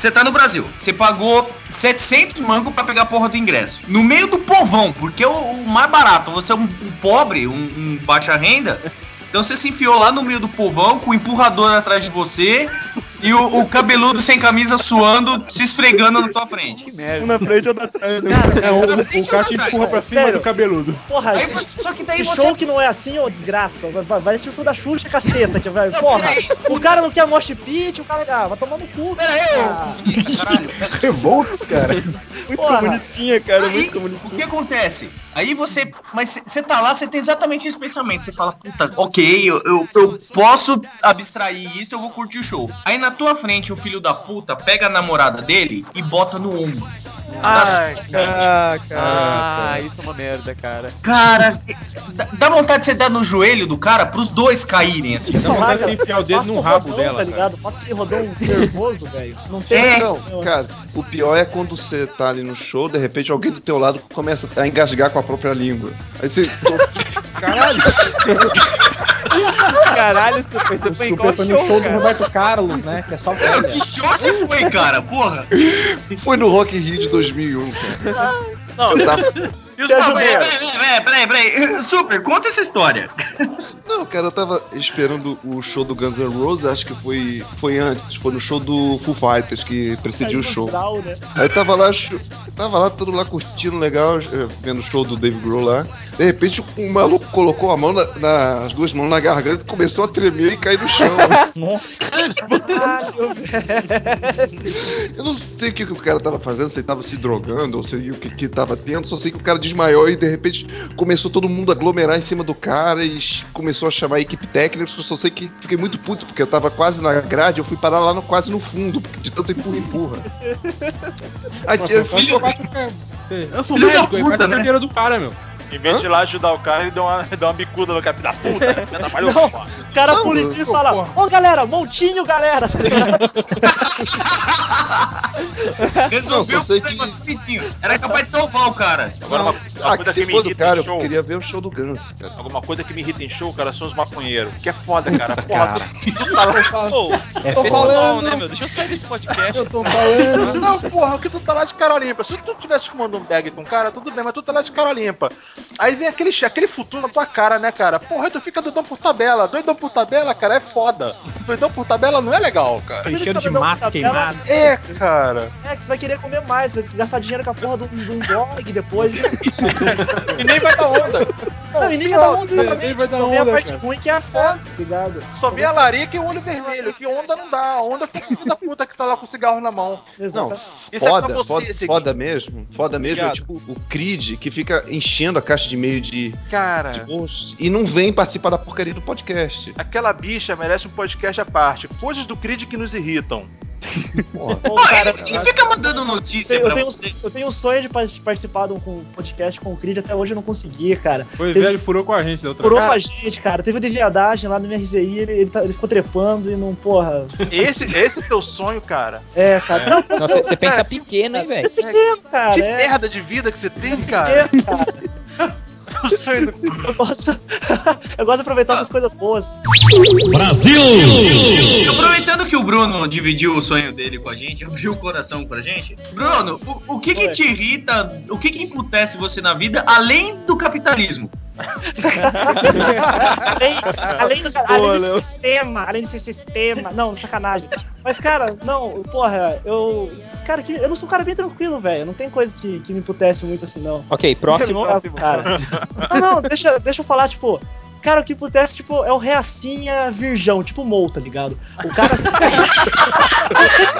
Você tá no Brasil. Você pagou 700 mangos pra pegar a porra do ingresso. No meio do povão, porque é o, o mais barato. Você é um, um pobre, um, um baixa renda. Então você se enfiou lá no meio do povão com o empurrador atrás de você e o, o cabeludo sem camisa suando, se esfregando na tua frente. Que merda. Um na frente e atrás. né? É, o, o cara te empurra pra cima Sério? do cabeludo. Porra, Aí, só que daí que você show que não é assim, ô desgraça. Vai, vai, assistir o show da Xuxa, caceta, que vai. Porra, o cara não quer mosh pit, o cara. Ah, vai tomar no cu. Pera aí, ô. Caralho. Revolto, cara. Muito Porra. comunistinha, cara, Aí, muito o comunistinha. que acontece? Aí você. Mas você tá lá, você tem exatamente esse pensamento. Você fala, puta, ok, eu, eu, eu posso abstrair isso, eu vou curtir o show. Aí na tua frente, o filho da puta pega a namorada dele e bota no ombro. Ai, cara. Ah, cara. Ah, isso é uma merda, cara. Cara, dá- vontade de você dar no joelho do cara pros dois caírem assim. Dá vontade de enfiar o dedo no rabo rodão, dela. Tá cara. ligado? Passa aquele rodão nervoso, velho. Não tem. É. Não, cara, o pior é quando você tá ali no show, de repente alguém do teu lado começa a engasgar com a própria língua. Aí você. Caralho. Caralho, super, você foi em Super qual foi no show, show do cara? Roberto Carlos, né? Que é só velha. Que show que foi, cara? Porra! Foi no Rock in Rio de 2001, cara. Não, Eu tava, E os peraí, peraí, peraí. Super, conta essa história. Não, cara, eu tava esperando o show do Guns N' Roses, acho que foi, foi antes, foi no show do Foo Fighters que precediu o show. Né? Aí tava lá, tava lá, todo lá curtindo legal, vendo o show do Dave Grohl lá. De repente, um maluco colocou a mão na, na- as duas mãos na garganta e começou a tremer e cair no chão. Nossa. Caralho, Eu não sei o que, que o cara tava fazendo, se ele tava se drogando ou sei o que, que tava tendo, só sei que o cara desmaiou e de repente começou todo mundo a aglomerar em cima do cara e começou a chamar a equipe técnica. Eu só sei que fiquei muito puto porque eu tava quase na grade, eu fui parar lá no, quase no fundo, de tanto empurra empurra. Aí, Nossa, eu eu, parte da- eu sou Filho médico, eu puta, faço a né? carteira do cara, meu. Em vez de ir lá ajudar o cara, ele deu uma, deu uma bicuda no cara, filho da puta, né? Já trabalhou Não. O cara Não, policia e fala. Ô galera, montinho, galera! Tá? Resolveu sei o que- negócio bonitinho. Era capaz de salvar o cara. Agora, uma, uma Ah, coisa que que me irrita cara, em eu show. queria ver o show do Guns, cara. Alguma coisa que me irrita em show, cara, são os maconheiros. Que é foda, cara. Porra, Cara. Pô, é Tô falando. né, meu? Deixa eu sair desse podcast. Eu tô sabe? falando. Não, porra, que tu tá lá de cara limpa. Se tu tivesse fumando um bag com o cara, tudo bem, mas tu tá lá de cara limpa. Aí vem aquele, aquele futuro na tua cara, né, cara? Porra, tu fica doidão por tabela. Doidão por tabela, cara, é foda. Doidão por tabela não é legal, cara. Aquele cheiro de mato queimado. É, cara. É que você vai querer comer mais, você vai gastar dinheiro com a porra de um, dog depois. E nem vai dar onda. Não, e nem vai dar onda, nem exatamente. vai dar Só vem a onda, parte cara. ruim que é a foda, tá? Só vê a larica e o olho vermelho. Que onda não dá. A onda fica filho da puta que tá lá com o cigarro na mão. Não, Exato. Isso é foda, pra você, foda, foda mesmo. Foda mesmo é tipo o Creed que fica enchendo a caixa de e-mail de, Cara, de bolsos e não vem participar da porcaria do podcast. aquela bicha merece um podcast à parte. Coisas do Creed que nos irritam. Porra. Pô, cara, ele, ele fica mandando notícia eu pra tenho, você. eu tenho um sonho de par- participar de um podcast com o Creed, até hoje eu não consegui, cara. Foi Teve- velho, furou com a gente Furou vez. com a gente, cara. Teve o de viadagem lá no MRZI, ele, ele, tá- ele ficou trepando e não, porra. Esse, esse teu sonho, cara. É, cara. Não, Nossa, você você pensa pequeno, hein, velho? Mas pequeno, cara. Que é, merda de vida que você tem, cara. pequeno, cara. O sonho do. Eu gosto, eu gosto de aproveitar essas coisas boas. Aproveitando que o Bruno dividiu o sonho dele com a gente, abriu o coração pra gente. Bruno, o, o que que te irrita, o que que emputece você na vida, além do capitalismo? Além, além, do, além desse sistema, além desse sistema. Não, sacanagem. Mas, cara, não, porra, eu. Cara, que, eu não sou um cara bem tranquilo, velho. Não tem coisa que, que me emputece muito assim, não. Ok, próximo. Cara. Não, não, deixa, deixa eu falar, tipo. Cara, o que pudesse, tipo, é o reacinha virgão, tipo Mou, tá ligado? O cara. Esse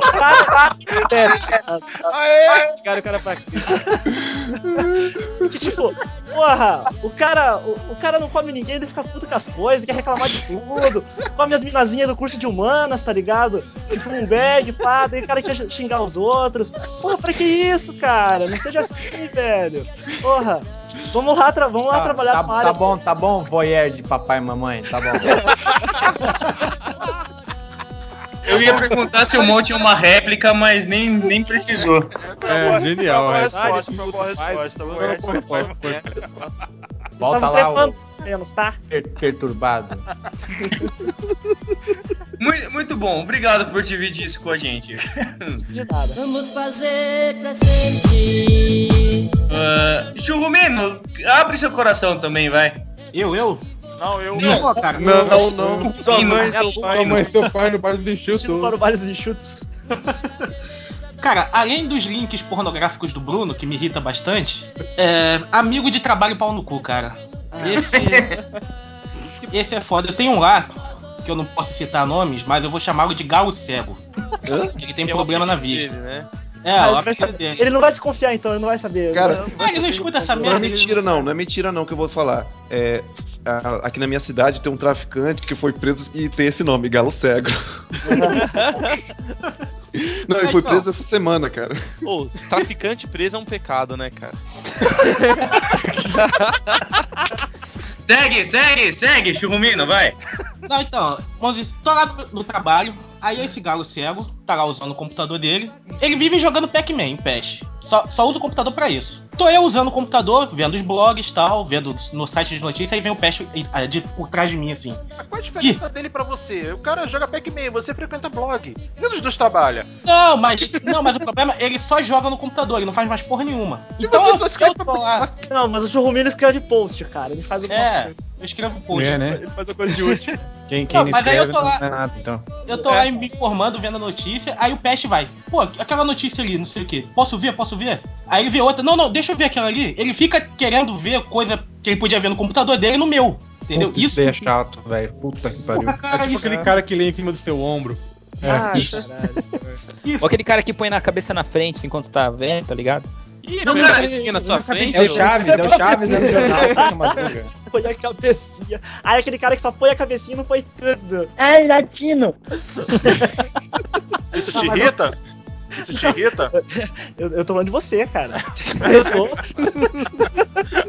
pudesse, cara. Aê! Cara, o cara pra Que, tipo, porra, o cara, o, o cara não come ninguém, ele fica puto com as coisas, quer reclamar de tudo, come as minazinhas do curso de humanas, tá ligado? Tipo, um bag, pá, daí o cara quer xingar os outros. Porra, pra que isso, cara? Não seja assim, velho. Porra, vamos lá, tra vamos lá Tá, trabalhar tá, área. tá bom, tá bom, voyeur de papai e mamãe, tá bom. Eu ia perguntar se o Mon tinha uma réplica, mas nem, nem precisou. É, genial, Boa é. resposta, foi uma boa resposta. Boa Foi, foi, foi, resposta. Volta lá, menos, tá? per- perturbado. Muito, muito bom, obrigado por dividir isso com a gente. De nada. Vamos fazer pra sempre. Uh, Churrumino, abre seu coração também, vai. Eu, eu? Não, eu. Pô, cara, Não, eu- não, não. Sua mãe, seu pai. mãe seu pai no bar do Estilo enxuto. para vários enxutos. Cara, além dos links pornográficos do Bruno, que me irrita bastante, é, amigo de trabalho pau no cu, cara. Esse, esse é foda. Eu tenho um lá, que eu não posso citar nomes, mas eu vou chamá-lo de galo cego. Ele tem é problema na vista. dele, né? É, Ah, ele, ele não vai desconfiar, então, ele não vai saber. Cara, Ele vai Ah, ele não escuta essa Não é merda. mentira, não, não é mentira, não, que eu vou falar. É, a- aqui na minha cidade tem um traficante que foi preso e tem esse nome, Galo Cego. Não, ele foi preso essa semana, cara. Ô, traficante preso é um pecado, né, cara? Segue, segue, segue, Churrumino, vai. Não, então, vamos dizer, tô lá no, trabalho, aí esse galo cego tá lá usando o computador dele. Ele vive jogando Pac-Man em PES. Só, só usa o computador pra isso. Tô eu usando o computador, vendo os blogs e tal, vendo no site de notícias, aí vem o Pest eh, de, por trás de mim, assim. Mas qual a diferença dele pra você? O cara joga Pac-Man, você frequenta blog. Nenhum dos dois trabalha. Não, mas, não, mas o problema é ele só joga no computador, ele não faz mais porra nenhuma. Então você eu, só escreve eu tô lá. Não, mas o Churrumino escreve post, cara. Ele faz alguma É, coisa. Eu escrevo post. É, né? Ele faz uma coisa de útil. Quem, quem Não, não, mas aí escreve eu tô não lá- é nada, então. Eu tô lá me informando, vendo a notícia, aí o Pest vai. Pô, aquela notícia ali, não sei o quê. Posso ver? Posso ver? Aí ele vê outra. Não, não, deixa eu ver aquela ali. Ele fica querendo ver coisa que ele podia ver no computador dele no meu. Entendeu? Puta, Isso. isso é chato, velho. Puta que pariu. cara, é tipo isso aquele é- cara que lê em cima do seu ombro. Ah, Isso. caralho. Ou aquele cara que põe na cabeça na frente enquanto tá vendo, tá ligado? Ih, Não, põe a cara, cabecinha na sua frente. É o Chaves, é o Chaves né, jornal essa madruga. Põe a cabecinha. Aí aquele cara que só põe a cabecinha e não põe tudo. Ai, latino. Isso te irrita? Isso te irrita? Eu, eu tô falando de você, cara. Eu sou.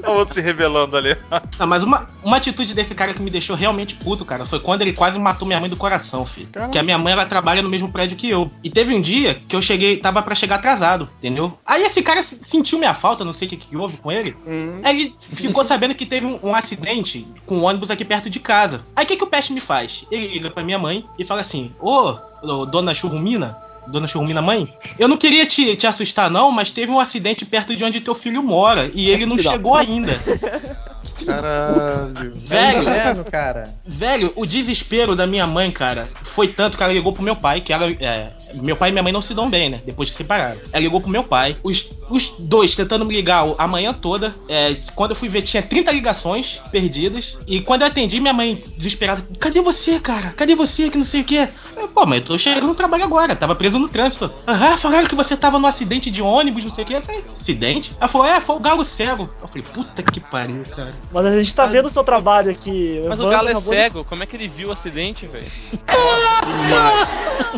O outro se revelando ali. Não, mas uma, uma atitude desse cara que me deixou realmente puto, cara, foi quando ele quase matou minha mãe do coração, filho. Que a minha mãe, ela trabalha no mesmo prédio que eu. E teve um dia que eu cheguei, tava pra chegar atrasado, entendeu? Aí esse cara se- sentiu minha falta, não sei o que, que houve com ele. Aí ele ficou sabendo que teve um, um acidente com um ônibus aqui perto de casa. Aí o que, que o Peste me faz? Ele liga pra minha mãe e fala assim: Ô, ô, dona Churrumina, Dona Churrumina mãe, eu não queria te, te assustar, não, mas teve um acidente perto de onde teu filho mora e ele não chegou ainda. Caralho. Velho, Inferno, cara. Velho, o desespero da minha mãe, cara, foi tanto que ela ligou pro meu pai, que ela. é, meu pai e minha mãe não se dão bem, né? Depois que se separaram. Ela ligou pro meu pai, os, os dois tentando me ligar a manhã toda. é, quando eu fui ver, tinha 30 ligações perdidas. E quando eu atendi, minha mãe, desesperada, cadê você, cara? Cadê você? Que não sei o quê. Eu, Pô, mas eu tô chegando no trabalho agora, tava preso no trânsito. Ah, falaram que você tava no acidente de ônibus, não sei o quê. Eu falei, acidente? Ela falou, é, foi o galo cego. Eu falei, puta que pariu, cara. Mas a gente tá vendo o seu trabalho aqui. Mas o galo é acabou de- cego, como é que ele viu o acidente, velho?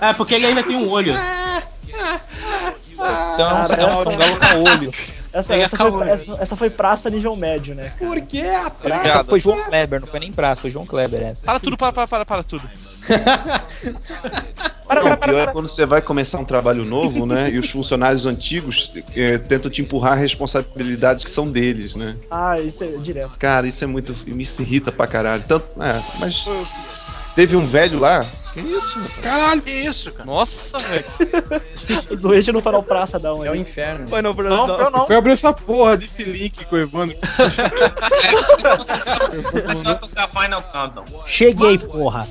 É, porque ele ainda tem um olho. Então, Cara, você tá essa- um galo com olho. Essa, essa, foi, essa, essa foi praça nível médio, né? cara? Por que a praça? Essa foi João Kleber, não foi nem praça, foi João Kleber essa. Para tudo, para, para, para, para tudo. Para, para, o para, pior é para. quando você vai começar um trabalho novo, né? E os funcionários antigos eh, tentam te empurrar responsabilidades que são deles, né? Ah, isso é direto. Cara, isso é muito. Me irrita pra caralho. Tanto, é, mas. Teve um velho lá. Que isso, rapaz? Caralho, que isso, cara? Nossa, velho. Zoete no farol praça dá um É o inferno. Foi no Não, eu não. Foi abrir essa porra desse link com o Evandro. Cheguei, porra.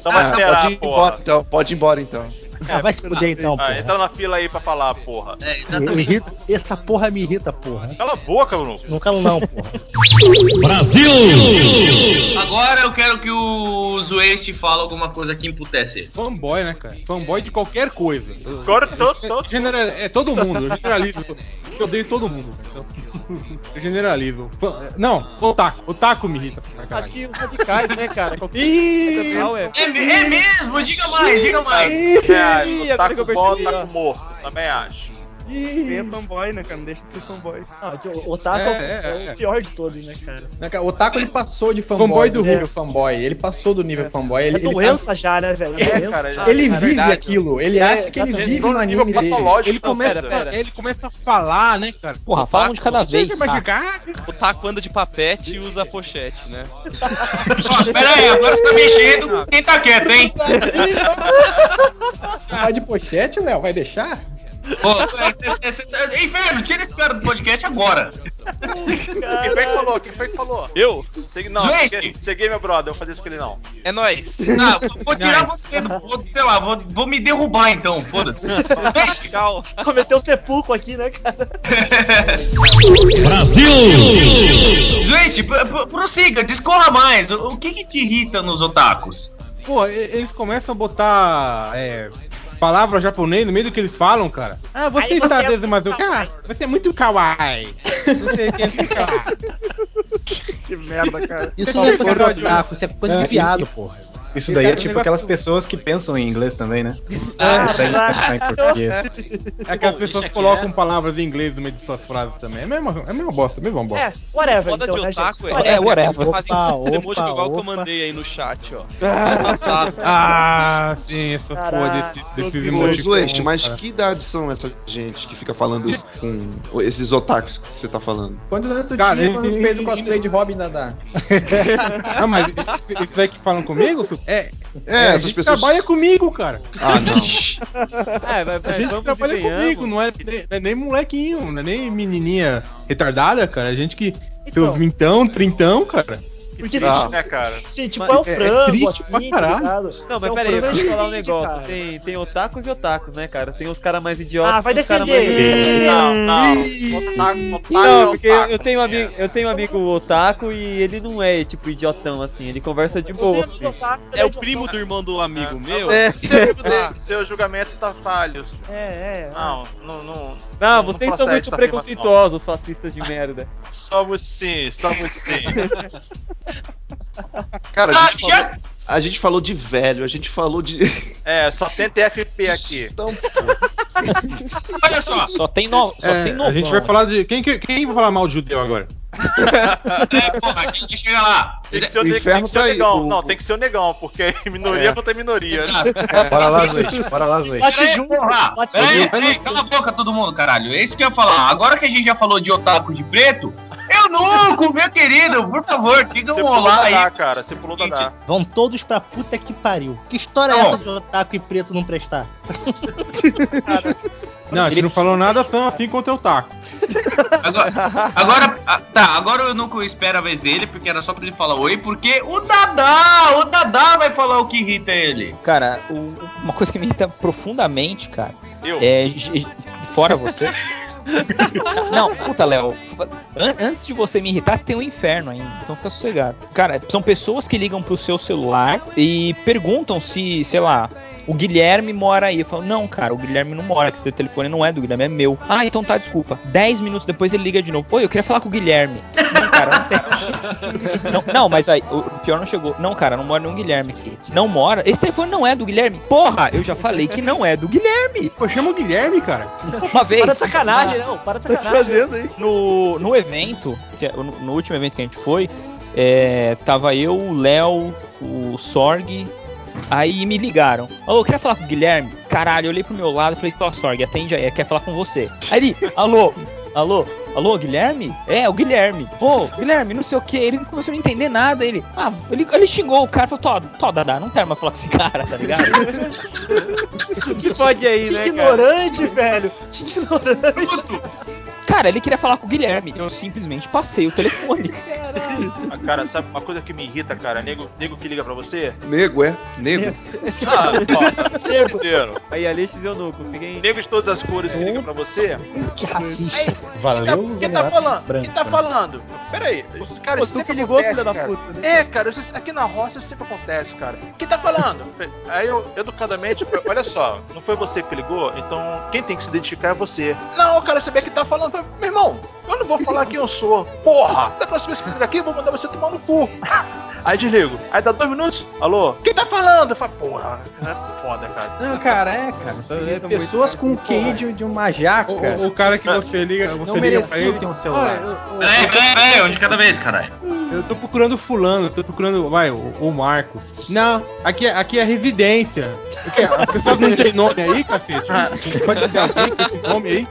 Então vai Ah, esperar, pode ir porra. embora então. Pode ir embora então. Ah, vai se fuder então, Ah, entra na fila aí pra falar, porra. É, irrita- Essa porra me irrita, porra. Cala a boca, Bruno. Não calo não, porra. Agora eu quero que o Zueste fale alguma coisa que emputece. Fanboy, né, cara? Fanboy de qualquer coisa. Agora Genera- é todo mundo, eu generalizo. Eu odeio todo mundo. Então, generalizo. Não, otaku. Otaku me irrita. caralho. Acho que os radicais, né, cara? Qualquer Ih! é. É, é mesmo? Diga mais, diga mais. Ih, O agora que eu taco bom, percebi, ó. taco morto. Também acho. Tem a fanboy, né, cara? Não deixa de ser fanboy. Ah, o Otaku é, É, o- é, é é. o pior de todos, né, cara? Né, cara, O Taco ele passou de fanboy, Fanboy do nível fanboy. Ele passou do nível fanboy. Ele, É ele tá- doença já, né, velho? É É, doença. cara, já- ele é vive verdade. aquilo. Ele É, acha que ele vive no anime dele. Ele Não, começa, pera, pera. ele começa a falar, né, cara? Porra, fala um de cada vez, Você? O taco anda de papete e usa pochete, né? Ó, pera aí, agora tá mexendo. Quem tá quieto, hein? Vai de pochete, Léo? Vai deixar? É, é, é, Inferno, tira esse cara do podcast agora. Quem foi que falou? Quem foi que falou? Eu? Segui, não, Gente! segui, meu brother, eu vou fazer isso com ele não. É nóis. Ah, vou tirar você, do- vou, sei lá, vou, vou me derrubar então, foda-se. Tchau. Cometeu sepulcro aqui, né, cara? Gente, pro- pro- prossiga, discorra mais. O, o que que te irrita nos otakus? Pô, eles começam a botar é, palavras japonês no meio do que eles falam, cara. Ah, você está você é desde mais o cara? Você é muito kawaii. Não sei o que é muito kawaii. Que merda, cara. Isso não é coisa de otaku, isso é coisa de viado, porra. Isso daí é tipo aquelas pessoas que pensam em inglês também, né? Ah, conseguem pensar em português. É que as Bom, pessoas deixa colocam quieto. palavras em inglês no meio de suas frases também. É a mesma, é a mesma bosta, é a mesma bosta. É, whatever. Foda então, de né, otaku gente? é, É, whatever. Eles fazem Opa, um emoji opa, igual que eu opa. mandei aí no chat, ó. Passada. Ah, sim, essa porra desse, emoticons. Zueste, mas que idade são essa gente que fica falando com esses otakus que você tá falando? Quantos anos tu tinha quando tu fez o cosplay de Robin da Ah, mas isso- aí que falam comigo? É, É, a essas gente pessoas. trabalha comigo, cara. Ah, não. É, vai, A vai, gente vamos e trabalha comigo, não é, nem- não é nem molequinho, não é nem menininha retardada, cara. A gente que. Então. Seus vintão, trintão, cara. Porque Ah, se, né, cara? se tipo Mas é o é- é frango, triste pra assim, tá? Não, mas é um pera aí, eu falar um negócio. cara. Tem, tem otakus e otakus, né, cara? Tem os caras mais idiotas Ah, vai e os caras mais... defender. Não, não. Otaku, otaku Não, é porque eu, otaku. eu tenho um amigo, eu tenho um amigo otaku e ele não é tipo idiotão assim, ele conversa de boa. É o primo do irmão do amigo É, meu? é. Seu, amigo dele, Ah. seu julgamento tá falho. É, é. Não, não, não. Não, vocês são muito preconceituosos, fascistas de merda. Somos sim, somos sim. Cara, Ah, a gente, falou, a gente falou de velho, a gente falou de. É, só tem TFP aqui. Então, Olha só. Só tem no, só É, tem a gente vai falar de. Quem, que- quem vai falar mal de judeu agora? É, porra, a gente chega lá. Tem que ser o, tem que ser o tá negão. o- Não, tem que ser o negão, porque é minoria É. contra minoria. Bora lá, Zuete. Bora lá, Zuete. Bate junto, porra. bate Peraí, junto. peraí, cala a boca todo mundo, caralho. É isso que eu ia falar. Agora que a gente já falou de otaku de preto, eu nunca, meu querido, por favor, diga um olá aí. Dá, cara. Você pulou da Dá. Vão todos pra puta que pariu. Que história é Não. essa de otaku e preto não prestar? Não, a gente não falou nada tão assim quanto eu taco. Agora, agora, ah, tá, agora eu nunca espero a vez dele, porque era só pra ele falar oi, porque o Dadá, o Dadá vai falar o que irrita ele. Cara, o- uma coisa que me irrita profundamente, cara, Eu? é. Fora você. Não, puta, Léo. an- Antes de você me irritar, tem o inferno ainda. Então fica sossegado. Cara, são pessoas que ligam pro seu celular e perguntam se, sei lá. O Guilherme mora aí. Eu falo, não, cara, o Guilherme não mora, que esse telefone não é do Guilherme, é meu. Ah, então tá, desculpa. Dez minutos depois ele liga de novo. Oi, eu queria falar com o Guilherme. Não, cara, não tem. Não, não, mas aí, o pior não chegou. Não, cara, não mora nenhum Guilherme aqui. Não mora. Esse telefone não é do Guilherme. Porra, eu já falei que não é do Guilherme. Pô, chama o Guilherme, cara. Uma vez. Para de não. Para de Tá sacanagem. No, no evento, é- no, último evento que a gente foi, é, tava eu, o Léo, o Sorg. Aí me ligaram. Alô, eu queria falar com o Guilherme. Caralho, eu olhei pro meu lado e falei, pô, Sorg, atende aí, quer falar com você. Aí ele, alô, alô, alô, Guilherme? É, o Guilherme. Ô, Guilherme, não sei o que. Ele começou a não entender nada. Ele, ah, ele, ele xingou o cara, falou, Tó, Tó, Dadá, não quero mais falar com esse cara, tá ligado? Se pode aí, Que né, cara? ignorante, velho. Que ignorante. Cara, ele queria falar com o Guilherme. Eu simplesmente passei o telefone. Ah, Cara, sabe uma coisa que me irrita, cara? Nego, nego que liga pra você? nego, é? Nego. Ah, ó, tá fuderam. Aí, Alexis e Eunuco, fiquem... Nego de todas as cores que liga pra você. Que racista. Quem tá, Valeu, quem tá falando? branco, Quem tá né? falando? Pera aí. Cara, Pô, isso sempre que ligou, acontece, cara. puta, né? É, cara, isso- aqui na roça isso sempre acontece, cara. Quem tá falando? Aí eu, educadamente, eu- olha só, não foi você que ligou, então quem tem que se identificar é você. Não, eu quero saber quem tá falando. Falei, Meu irmão, eu não vou falar quem eu sou. Porra! Da próxima vez que você aqui, eu vou mandar você tomar no cu. Aí desligo. Aí dá dois minutos. Alô? Quem tá falando? Eu falo, porra, é foda, cara. Não, cara, é, cara. É pessoas com QI de, de uma jaca. O, o cara que você liga, você Não mereciam ter um celular. Peraí, peraí, peraí, um de cada vez, caralho. Eu tô procurando fulano, eu tô procurando, vai, o, o Marcos. Não, aqui, é- aqui é residência. O quê? As pessoas não tem nome aí, cacete? Pode ter alguém com esse nome aí?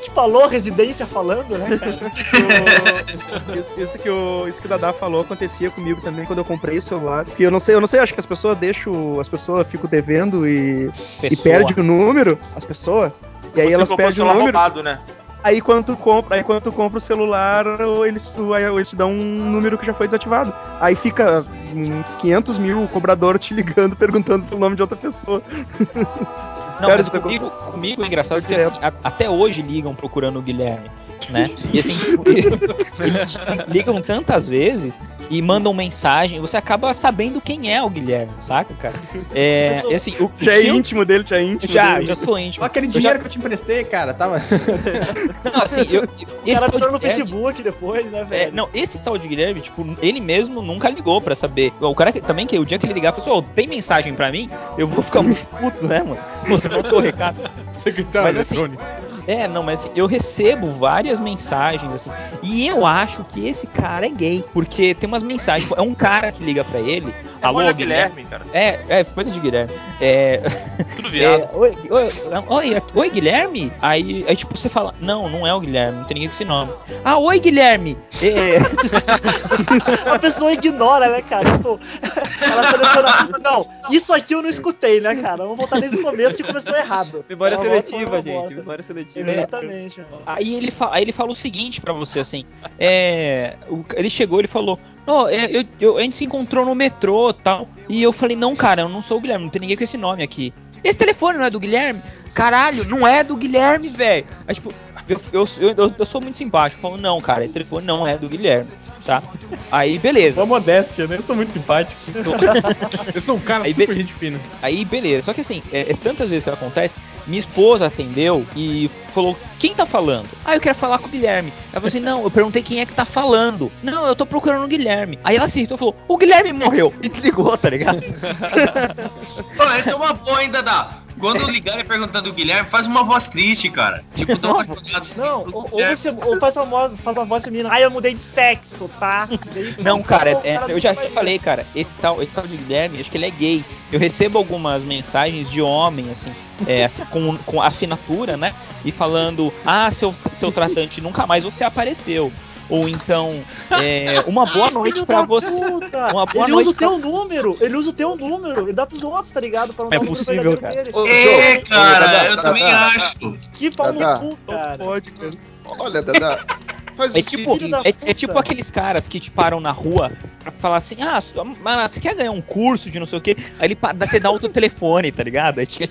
Te falou residência falando, né, cara? Isso, isso que o, isso que o Dadá falou acontecia comigo também quando eu comprei o celular. Porque eu não sei, eu não sei, acho que as pessoas deixam, as pessoas ficam devendo e, e Pessoa. perde o número, as pessoas. E aí você elas o perdem o celular número. roubado, né? Aí quando tu compra, aí quando tu compra o celular, ou eles, eles te dão um número que já foi desativado. Aí fica uns 500 mil cobrador te ligando, perguntando pelo nome de outra pessoa. Não, Cara, mas isso comigo, comigo é engraçado porque assim, a- até hoje ligam procurando o Guilherme. Né? E assim, tipo, eles ligam tantas vezes e mandam mensagem, você acaba sabendo quem é o Guilherme, saca, cara? É, e assim, o, Já o é que eu- íntimo dele, já é íntimo Já, dele. já sou íntimo. Aquele Eu dinheiro já- que eu te emprestei, cara, tava. Não, assim, eu, O esse cara tal entrou no de Guilherme- Facebook depois, né, É, velho? não, esse tal de Guilherme, tipo, ele mesmo nunca ligou pra saber. O cara que, também que o dia que ele ligar, falou assim, ô, tem mensagem pra mim? Eu vou ficar muito puto, né, mano? Pô, Você notou o recado. Mas assim. É, não, mas assim, eu recebo várias mensagens, assim, e eu acho que esse cara é gay, porque tem umas mensagens, é um cara que liga pra ele, É alô, Guilherme? Guilherme, cara. É, é, coisa de Guilherme. É, Tudo viado. é, oi, oi, oi, oi, Guilherme? Aí, aí, tipo, você fala, não, não é o Guilherme, não tem ninguém com esse nome. Ah, oi, Guilherme! É, A pessoa ignora, né, cara? Tipo, ela seleciona. Não, isso aqui eu não escutei, né, cara? Vamos voltar desde o começo que começou errado. Memória volta seletiva, pra gente. Memória seletiva. Exatamente. Aí ele, aí ele fala o seguinte pra você, assim. É, o- ele chegou, ele falou: Ó, é, eu, eu- a gente se encontrou no metrô tal. E eu falei: Não, cara, eu não sou o Guilherme, não tem ninguém com esse nome aqui. Esse telefone não é do Guilherme? Caralho, não é do Guilherme, velho. Tipo, eu, eu, eu, eu sou muito simpático. Falo: Não, cara, esse telefone não é do Guilherme, tá? Aí, beleza. Só modéstia, né? Eu sou muito simpático. Eu sou um cara Aí, super be- gente fina. Aí, beleza. Só que assim, é, é tantas vezes que acontece. Minha esposa atendeu e falou: Quem tá falando? Ah, eu quero falar com o Guilherme. Ela falou assim: Não, eu perguntei quem é que tá falando. Não, eu tô procurando o Guilherme. Aí ela se irritou e falou: O Guilherme morreu. E desligou, tá ligado? Pô, essa é uma boa ainda, dá. Quando ligarem perguntando o Guilherme, faz uma voz triste, cara. Tipo, dá uma jogada. Não, ou, ou você ou faz uma voz, faz uma voz feminina. Ai, eu mudei de sexo, tá? Daí, Não, cara, é- cara eu já vai falei, cara, esse tal, esse tal de Guilherme, acho que ele é gay. Eu recebo algumas mensagens de homem, assim, é, assim, com, com assinatura, né? E falando, ah, seu, seu tratante, nunca mais você apareceu. Ou então, é, uma boa noite Filho pra da você. puta! Uma boa ele noite usa o pra- teu número, ele usa o teu número, ele dá pros outros, tá ligado? Pra não É dar o número possível, verdadeiro cara. dele. É, cara, eu também acho. Que pau no cu, cara. Pode, cara. Olha, Dadá. Faz É tipo, é, é tipo aqueles caras que te param na rua pra falar assim, ah, você quer ganhar um curso de não sei o quê? Aí ele você dá outro telefone, tá ligado? É tipo,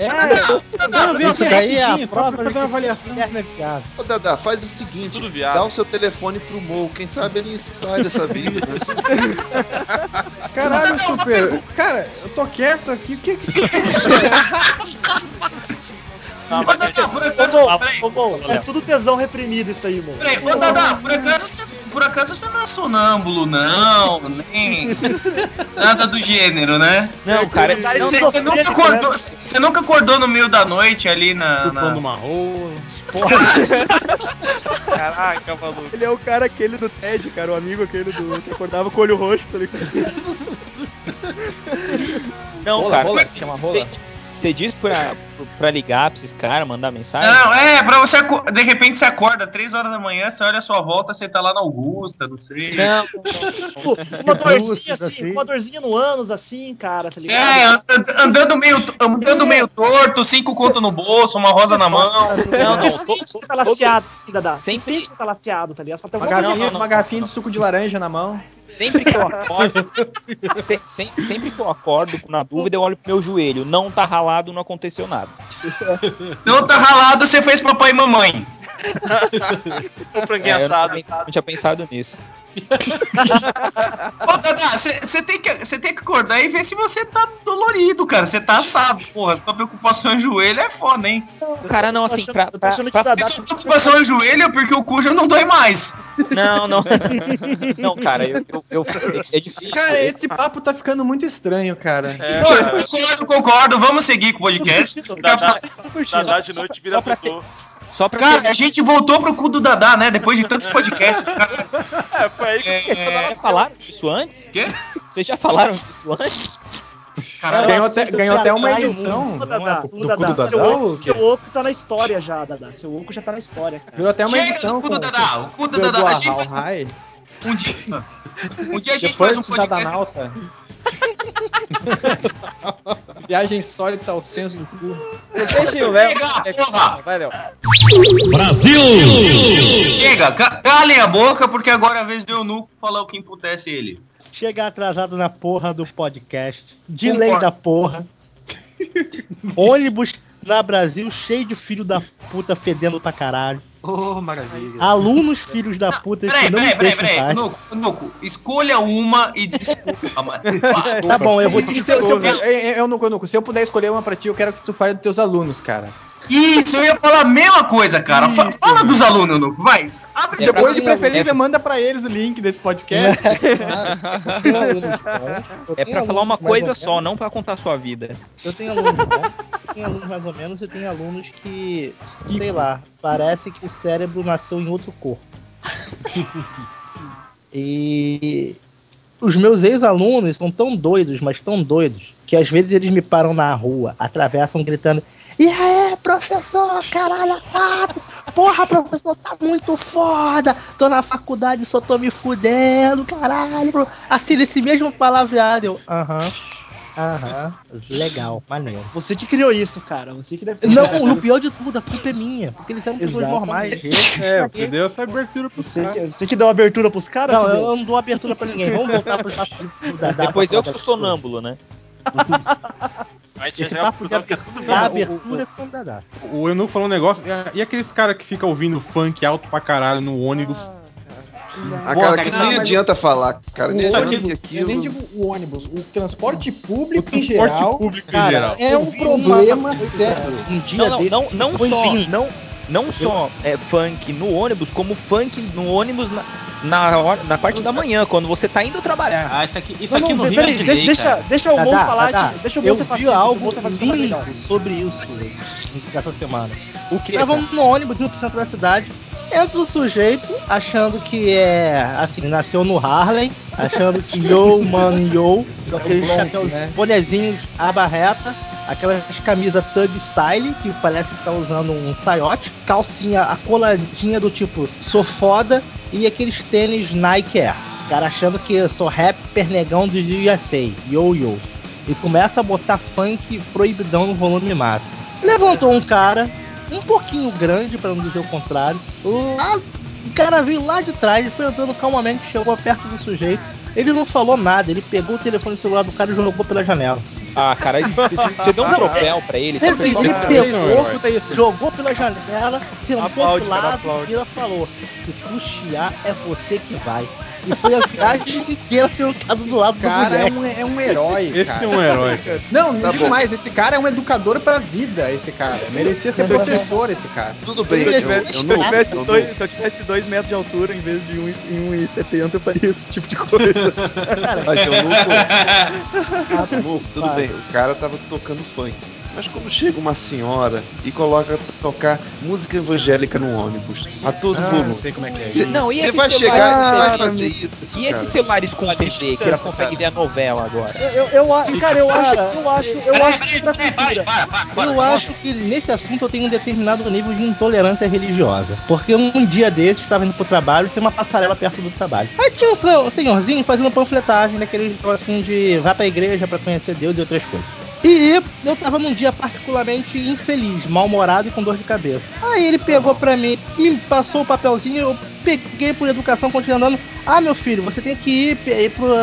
Não, vem isso aqui daí é a só pra prova fazer uma que avaliação. Guilherme é viado. Ô, Dadá, faz o seguinte: Tudo viado. dá o seu telefone pro Mo. Quem sabe ele sai dessa vida. Caralho, super. Cara, eu tô quieto aqui. O que que tu Não, Ô, mas Dadá, por Ô, acaso, Mo, peraí, ô, Mo, é tudo tesão reprimido isso aí, Mo. peraí, ô, Dadá, por acaso, por acaso você não é sonâmbulo, não, nem nada do gênero, né? não, cara, Tá não, Você, você nunca acordou, né? você nunca acordou no meio da noite ali na. Chupando na... uma rola. Caraca, maluco. Ele é o cara aquele do Ted, cara, o amigo aquele do que acordava com o olho roxo, tá ligado? não, Rola, cara. rola, se chama rola. Você diz pra, pra ligar pra esses caras, mandar mensagem? Não, é, pra você. De repente você acorda 3 horas da manhã, você olha a sua volta, você tá lá na Augusta, não sei. Não, Tipo, uma dorzinha assim, assim. uma dorzinha no ânus assim, cara, tá ligado? É, and- andando meio, andando meio torto, cinco conto no bolso, uma rosa na mão. não, não. Você sente que tá laceado, assim, Dadá. Você Sempre- sente que tá laceado, tá ligado? Fala, Uma "Tem alguma garrafinha, coisa não, uma garrafinha de suco de laranja na mão. Sempre que eu acordo, se- sem- sempre que eu acordo na dúvida, eu olho pro meu joelho. Não tá ralado, não aconteceu nada. Não tá ralado, você fez papai e mamãe. o franguinho É, eu não assado. pens- não tinha pensado nisso. Ô, Dadá, você tem, que- tem que acordar e ver se você tá dolorido, cara. Você tá assado, porra. Sua preocupação em joelho é foda, hein? Cara, não, assim, pra. eu tô pra- que pra- Dadá Sua preocupação em joelho é porque o cu já não dói mais. Não, não. Não, cara, eu, eu, eu- é difícil. Cara, esse papo tá ficando muito estranho, cara. É, Pô, cara. concordo, concordo. Vamos seguir com o podcast. Dadá. Dadá de noite vira tutu. Só pra Cara, a gente voltou pro cu do Dadá, né? Depois de tantos podcasts. Cara. É, foi aí que Vocês já falaram disso antes? Quê? Vocês já falaram disso antes? Caralho, Ganhou até, ganhou até uma edição. Ô, Dadá, ô, do Dadá, Dadá seu o oco, seu oco tá na história já, Dadá. Seu oco já tá na história, cara. Virou até uma Chega edição do cu do Dadá. O cu do o Dadá. A gente, um dia, um dia a gente Depois faz um da podcast. Viagem insólita ao centro do cu. Deixa o. Chega, porra! Vai, Léo. Chega, ca- calem a boca, porque agora é a vez do Eunuco falar o que emputece ele. Chega atrasado na porra do podcast. De Concordo. lei da porra. Ônibus na Brasil cheio de filho da puta fedendo pra caralho. Oh, maravilha. Alunos filhos da puta Peraí, que não peraí, peraí, peraí. paz. Nuco, Nuco, escolha uma e desculpa, mano. Tá bom, eu vou Se, te se, eu, se eu, eu, eu, Nuco, Nuco, se eu puder escolher uma pra ti, eu quero que tu fale dos teus alunos, cara. Isso, eu ia falar a mesma coisa, cara. Fa- Fala dos alunos, Nuco, vai. Abre E depois, de preferência, é- manda pra eles o link desse podcast. É tenho pra falar uma coisa só, não pra contar a sua vida. Eu tenho alunos eu tenho alunos mais ou menos, e tenho alunos que, sei lá, parece que o cérebro nasceu em outro corpo. E os meus ex-alunos são tão doidos, mas tão doidos, que às vezes eles me param na rua, atravessam gritando: E aí, professor, caralho, quatro! Porra, professor, tá muito foda! Tô na faculdade, só tô me fudendo, caralho! bro." Assim, nesse mesmo palavreado, eu, aham. Aham, legal, maneiro. Você que criou isso, cara. Você que deve ter. Não, o isso. pior de tudo, a culpa é minha. Porque eles eram pessoas normais. É, você deu essa abertura pro Você cara. que, você que deu abertura pros caras? Não, eu não dou abertura pra ninguém. Vamos voltar pro papo do- da, da Depois eu que sou sonâmbulo, né? Esse papo de é tudo abertura é com o Dadá. O Eunuco falou um negócio. e- E aqueles caras que ficam ouvindo funk alto pra caralho no ônibus? Ah, Boa, cara, cara, que não, nem adianta falar, cara. O ônibus, que eu nem aquilo- digo o ônibus, o transporte público O em transporte geral público em Cara, geral. é um problema uma- sério. Um dia Não, não, desse, não, não só, não, não só é, funk no ônibus, como funk no ônibus na, na, hora- na parte da manhã, quando você tá indo trabalhar. Ah, isso aqui, isso Não, aqui não, no peraí, é de deixa, deixa, cara. deixa o Mon falar. Dadá, que- deixa o eu Mon ser fascista. o algo tá lindo sobre isso essa semana. O que? Tava no ônibus indo pro centro da cidade. Entra um sujeito achando que é assim, nasceu no Harlem, achando que yo, mano, yo, com aqueles né? bonezinhos, aba reta, aquelas camisas thug style, que parece que tá usando um saiote, calcinha acoladinha do tipo, sou foda, e aqueles tênis Nike Air. Cara achando que eu sou rapper negão do USA, yo yo. E começa a botar funk proibidão no volume máximo. Levantou um cara, um pouquinho grande, para não dizer o contrário. Lá, o cara veio lá de trás, foi andando calmamente, chegou perto do sujeito. Ele não falou nada, ele pegou o telefone celular do cara e jogou pela janela. Ah, cara, você deu um Não, troféu pra ele. Ele, só ele pra isso. pegou, Escuta isso. jogou pela janela, sentou Aplaude, pro lado aplaude. e ela falou: Se tu chiar, é você que vai. E foi a viagem inteira sentado do lado do cara é um, é um herói, Esse cara. é um herói, cara. Não, não Tá digo bom. mais, esse cara é um educador pra vida, esse cara. Merecia ser professor, esse cara. Tudo bem, Se eu, eu eu, tivesse, eu se eu não- tivesse eu dois, se eu tivesse dois metros de altura em vez de um e- em 1,70, eu faria esse tipo de coisa. Cara, Mas eu nunca. ah, Lu, tudo bem, o cara tava tocando funk. Mas quando chega uma senhora e coloca pra tocar música evangélica no ônibus, a todo Ah, volume. sei como é que é. Cê- Não, e cê esses vai chegar e com vai isso. E esses celulares com A TV, que já consegue ver a novela agora? Eu, eu, a- cara, eu acho, Cara, eu acho, eu acho que. Eu acho que nesse assunto eu tenho um determinado nível de intolerância religiosa. Porque um dia desses, estava indo pro trabalho, tem uma passarela perto do trabalho. Aí tinha um senhor- senhorzinho fazendo panfletagem daqueles assim de vá pra igreja pra conhecer Deus e outras coisas. E eu tava num dia particularmente infeliz, mal-humorado e com dor de cabeça. Aí ele pegou pra mim e passou o papelzinho, eu peguei por educação, continuei andando. Ah, meu filho, você tem que ir,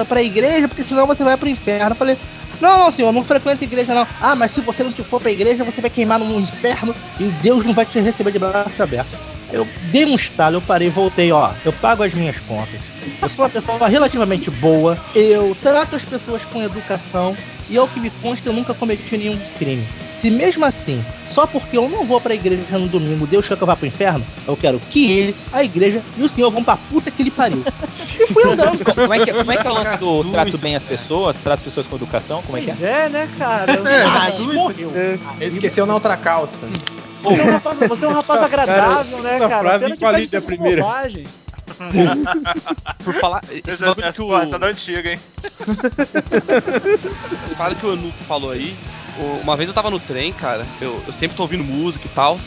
pra igreja, porque senão você vai pro inferno. Eu falei, não, não, senhor, não frequenta igreja, não. Ah, mas se você não for pra igreja, você vai queimar no inferno e Deus não vai te receber de braços abertos. Eu dei um estalo, eu parei, voltei, ó. Eu pago as minhas contas. Eu sou uma pessoa relativamente boa. Eu trato as pessoas com educação. E ao que me consta, eu nunca cometi nenhum crime. Se mesmo assim, só porque eu não vou pra igreja no domingo, Deus quer que eu vá pro inferno, eu quero que ele, a igreja e o senhor vão pra puta que ele pariu. E fui andando. Como é que, como é, que é o lance do trato bem as pessoas, trata as pessoas com educação? Como é que é? Pois é, né, cara? Ai, morreu. Ele esqueceu na outra calça. Você é um rapaz, você é um rapaz agradável, né, cara? frase Pena que faz a primeira. bobagem. Por falar. Esse bagulho essa, que o. essa é da antiga, hein? Essa parada que o Enuco falou aí. Uma vez eu tava no trem, cara. Eu, eu sempre tô ouvindo música e tal.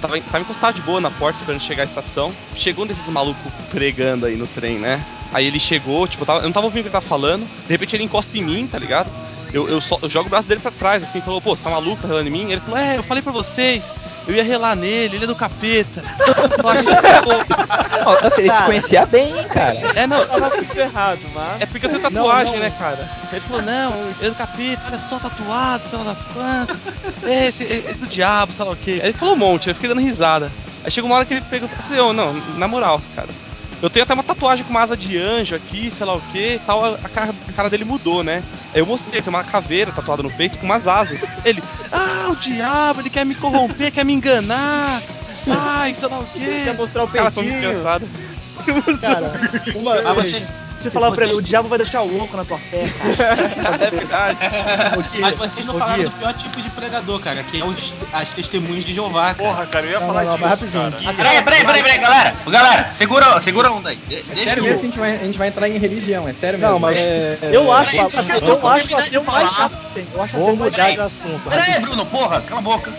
Tava, tava encostado de boa na porta esperando chegar à estação. Chegou um desses malucos pregando aí no trem, né? Aí ele chegou, tipo, eu, tava- eu não tava ouvindo o que ele tava falando. De repente ele encosta em mim, tá ligado? Eu, eu, só- eu jogo o braço dele pra trás, assim, falou, pô, você tá maluco, tá relando em mim? Ele falou, é, eu falei pra vocês, eu ia relar nele, ele é do capeta. Eu acho que- Nossa, ele te conhecia bem, hein, cara. é, não, Tava tudo errado, mas. é porque eu tenho tatuagem, Não, não. né, cara? Ele falou, não, ele é do capeta, olha só, tatuado, sei lá das quantas. É, esse é, é do diabo, sei lá o quê. Aí ele falou um monte, eu fiquei dando risada. Aí chega uma hora que ele pegou e falou, ô, não, na moral, cara. Eu tenho até uma tatuagem com uma asa de anjo aqui, sei lá o que e tal. A cara, a cara dele mudou, né? Aí eu mostrei, tem uma caveira tatuada no peito com umas asas. Ele, ah, o diabo, ele quer me corromper, quer me enganar. Sai, sei lá o quê. Quer mostrar o Cara, foi muito peitinho. engraçado. Cara, uma, Ah, você- falava pra ele, o diabo vai deixar o louco na tua fé, cara. É verdade. O Gui, Mas vocês não falaram do pior tipo de pregador, cara, que é os, as testemunhas de Jeová, cara. Porra, cara, eu ia Não, falar não, não, disso, rapidinho, cara. Peraí, peraí, peraí, peraí, galera. Galera, segura, segura a onda aí. De- É deixa sério eu- mesmo que a gente vai, a gente vai entrar em religião, é sério mesmo. Não, mas É, eu acho, Peraí, a- deixa eu- eu acho até o mais chato que tem. Eu acho até mudar de assunto. Peraí, Bruno, porra, cala a boca.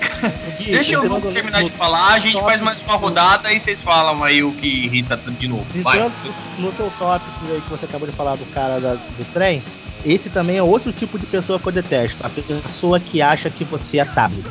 Deixa eu terminar de falar, a gente faz mais uma rodada e vocês falam aí o que irrita de novo. Vai. Entrando no seu tópico aí que você acabou de falar do cara da- do trem, esse também é outro tipo de pessoa que eu detesto. A pessoa que acha que você é tablet.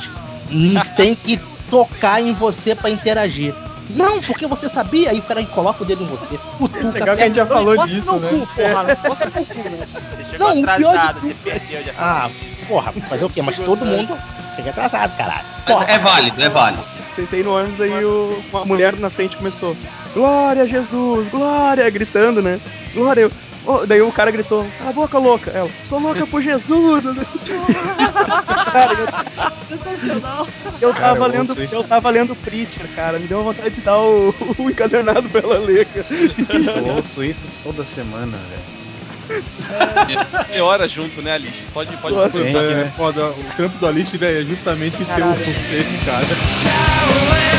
Não tem que tocar em você pra interagir. Não, porque você sabia, aí o cara coloca o dedo em você. Cutuca, Legal que a gente já falou disso, no né? cu, porra, bota no cu, né? Você chegou Não, atrasado, você perdeu já. Ah, porra, fazer o quê? Mas todo mundo chega atrasado, caralho. Porra. É válido, é válido. Sentei no ônibus aí o- uma mulher na frente começou. Glória a Jesus, glória! Gritando, né? Glória! Eu, oh, daí o cara gritou, cala a boca, louca! Ela, sou louca por Jesus! cara, eu, Sensacional. eu Cara, tava eu lendo, isso. eu tava lendo Preacher, cara. Me deu vontade de dar o, o encadernado pra ela ler, cara. Eu ouço isso toda semana, velho. Você ora junto, né, Alice? Pode, pode Nossa, começar. É, é foda. O trampo do Alice velho, é justamente ser o esse cara.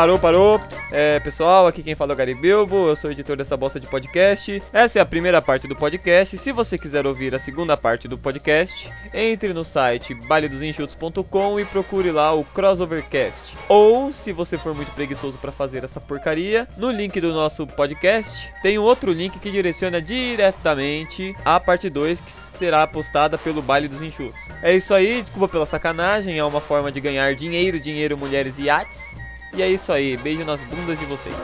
Parou, parou. É, pessoal, aqui quem fala é o Gary Bilbo, eu sou editor dessa bosta de podcast. Essa é a primeira parte do podcast. Se você quiser ouvir a segunda parte do podcast, entre no site bailedosenxutos.com e procure lá o Crossovercast. Ou, se você for muito preguiçoso para fazer essa porcaria, no link do nosso podcast tem um outro link que direciona diretamente à parte 2 que será postada pelo Baile dos Enxutos. É isso aí, desculpa pela sacanagem, é uma forma de ganhar dinheiro, dinheiro, mulheres e iates. E é isso aí, beijo nas bundas de vocês.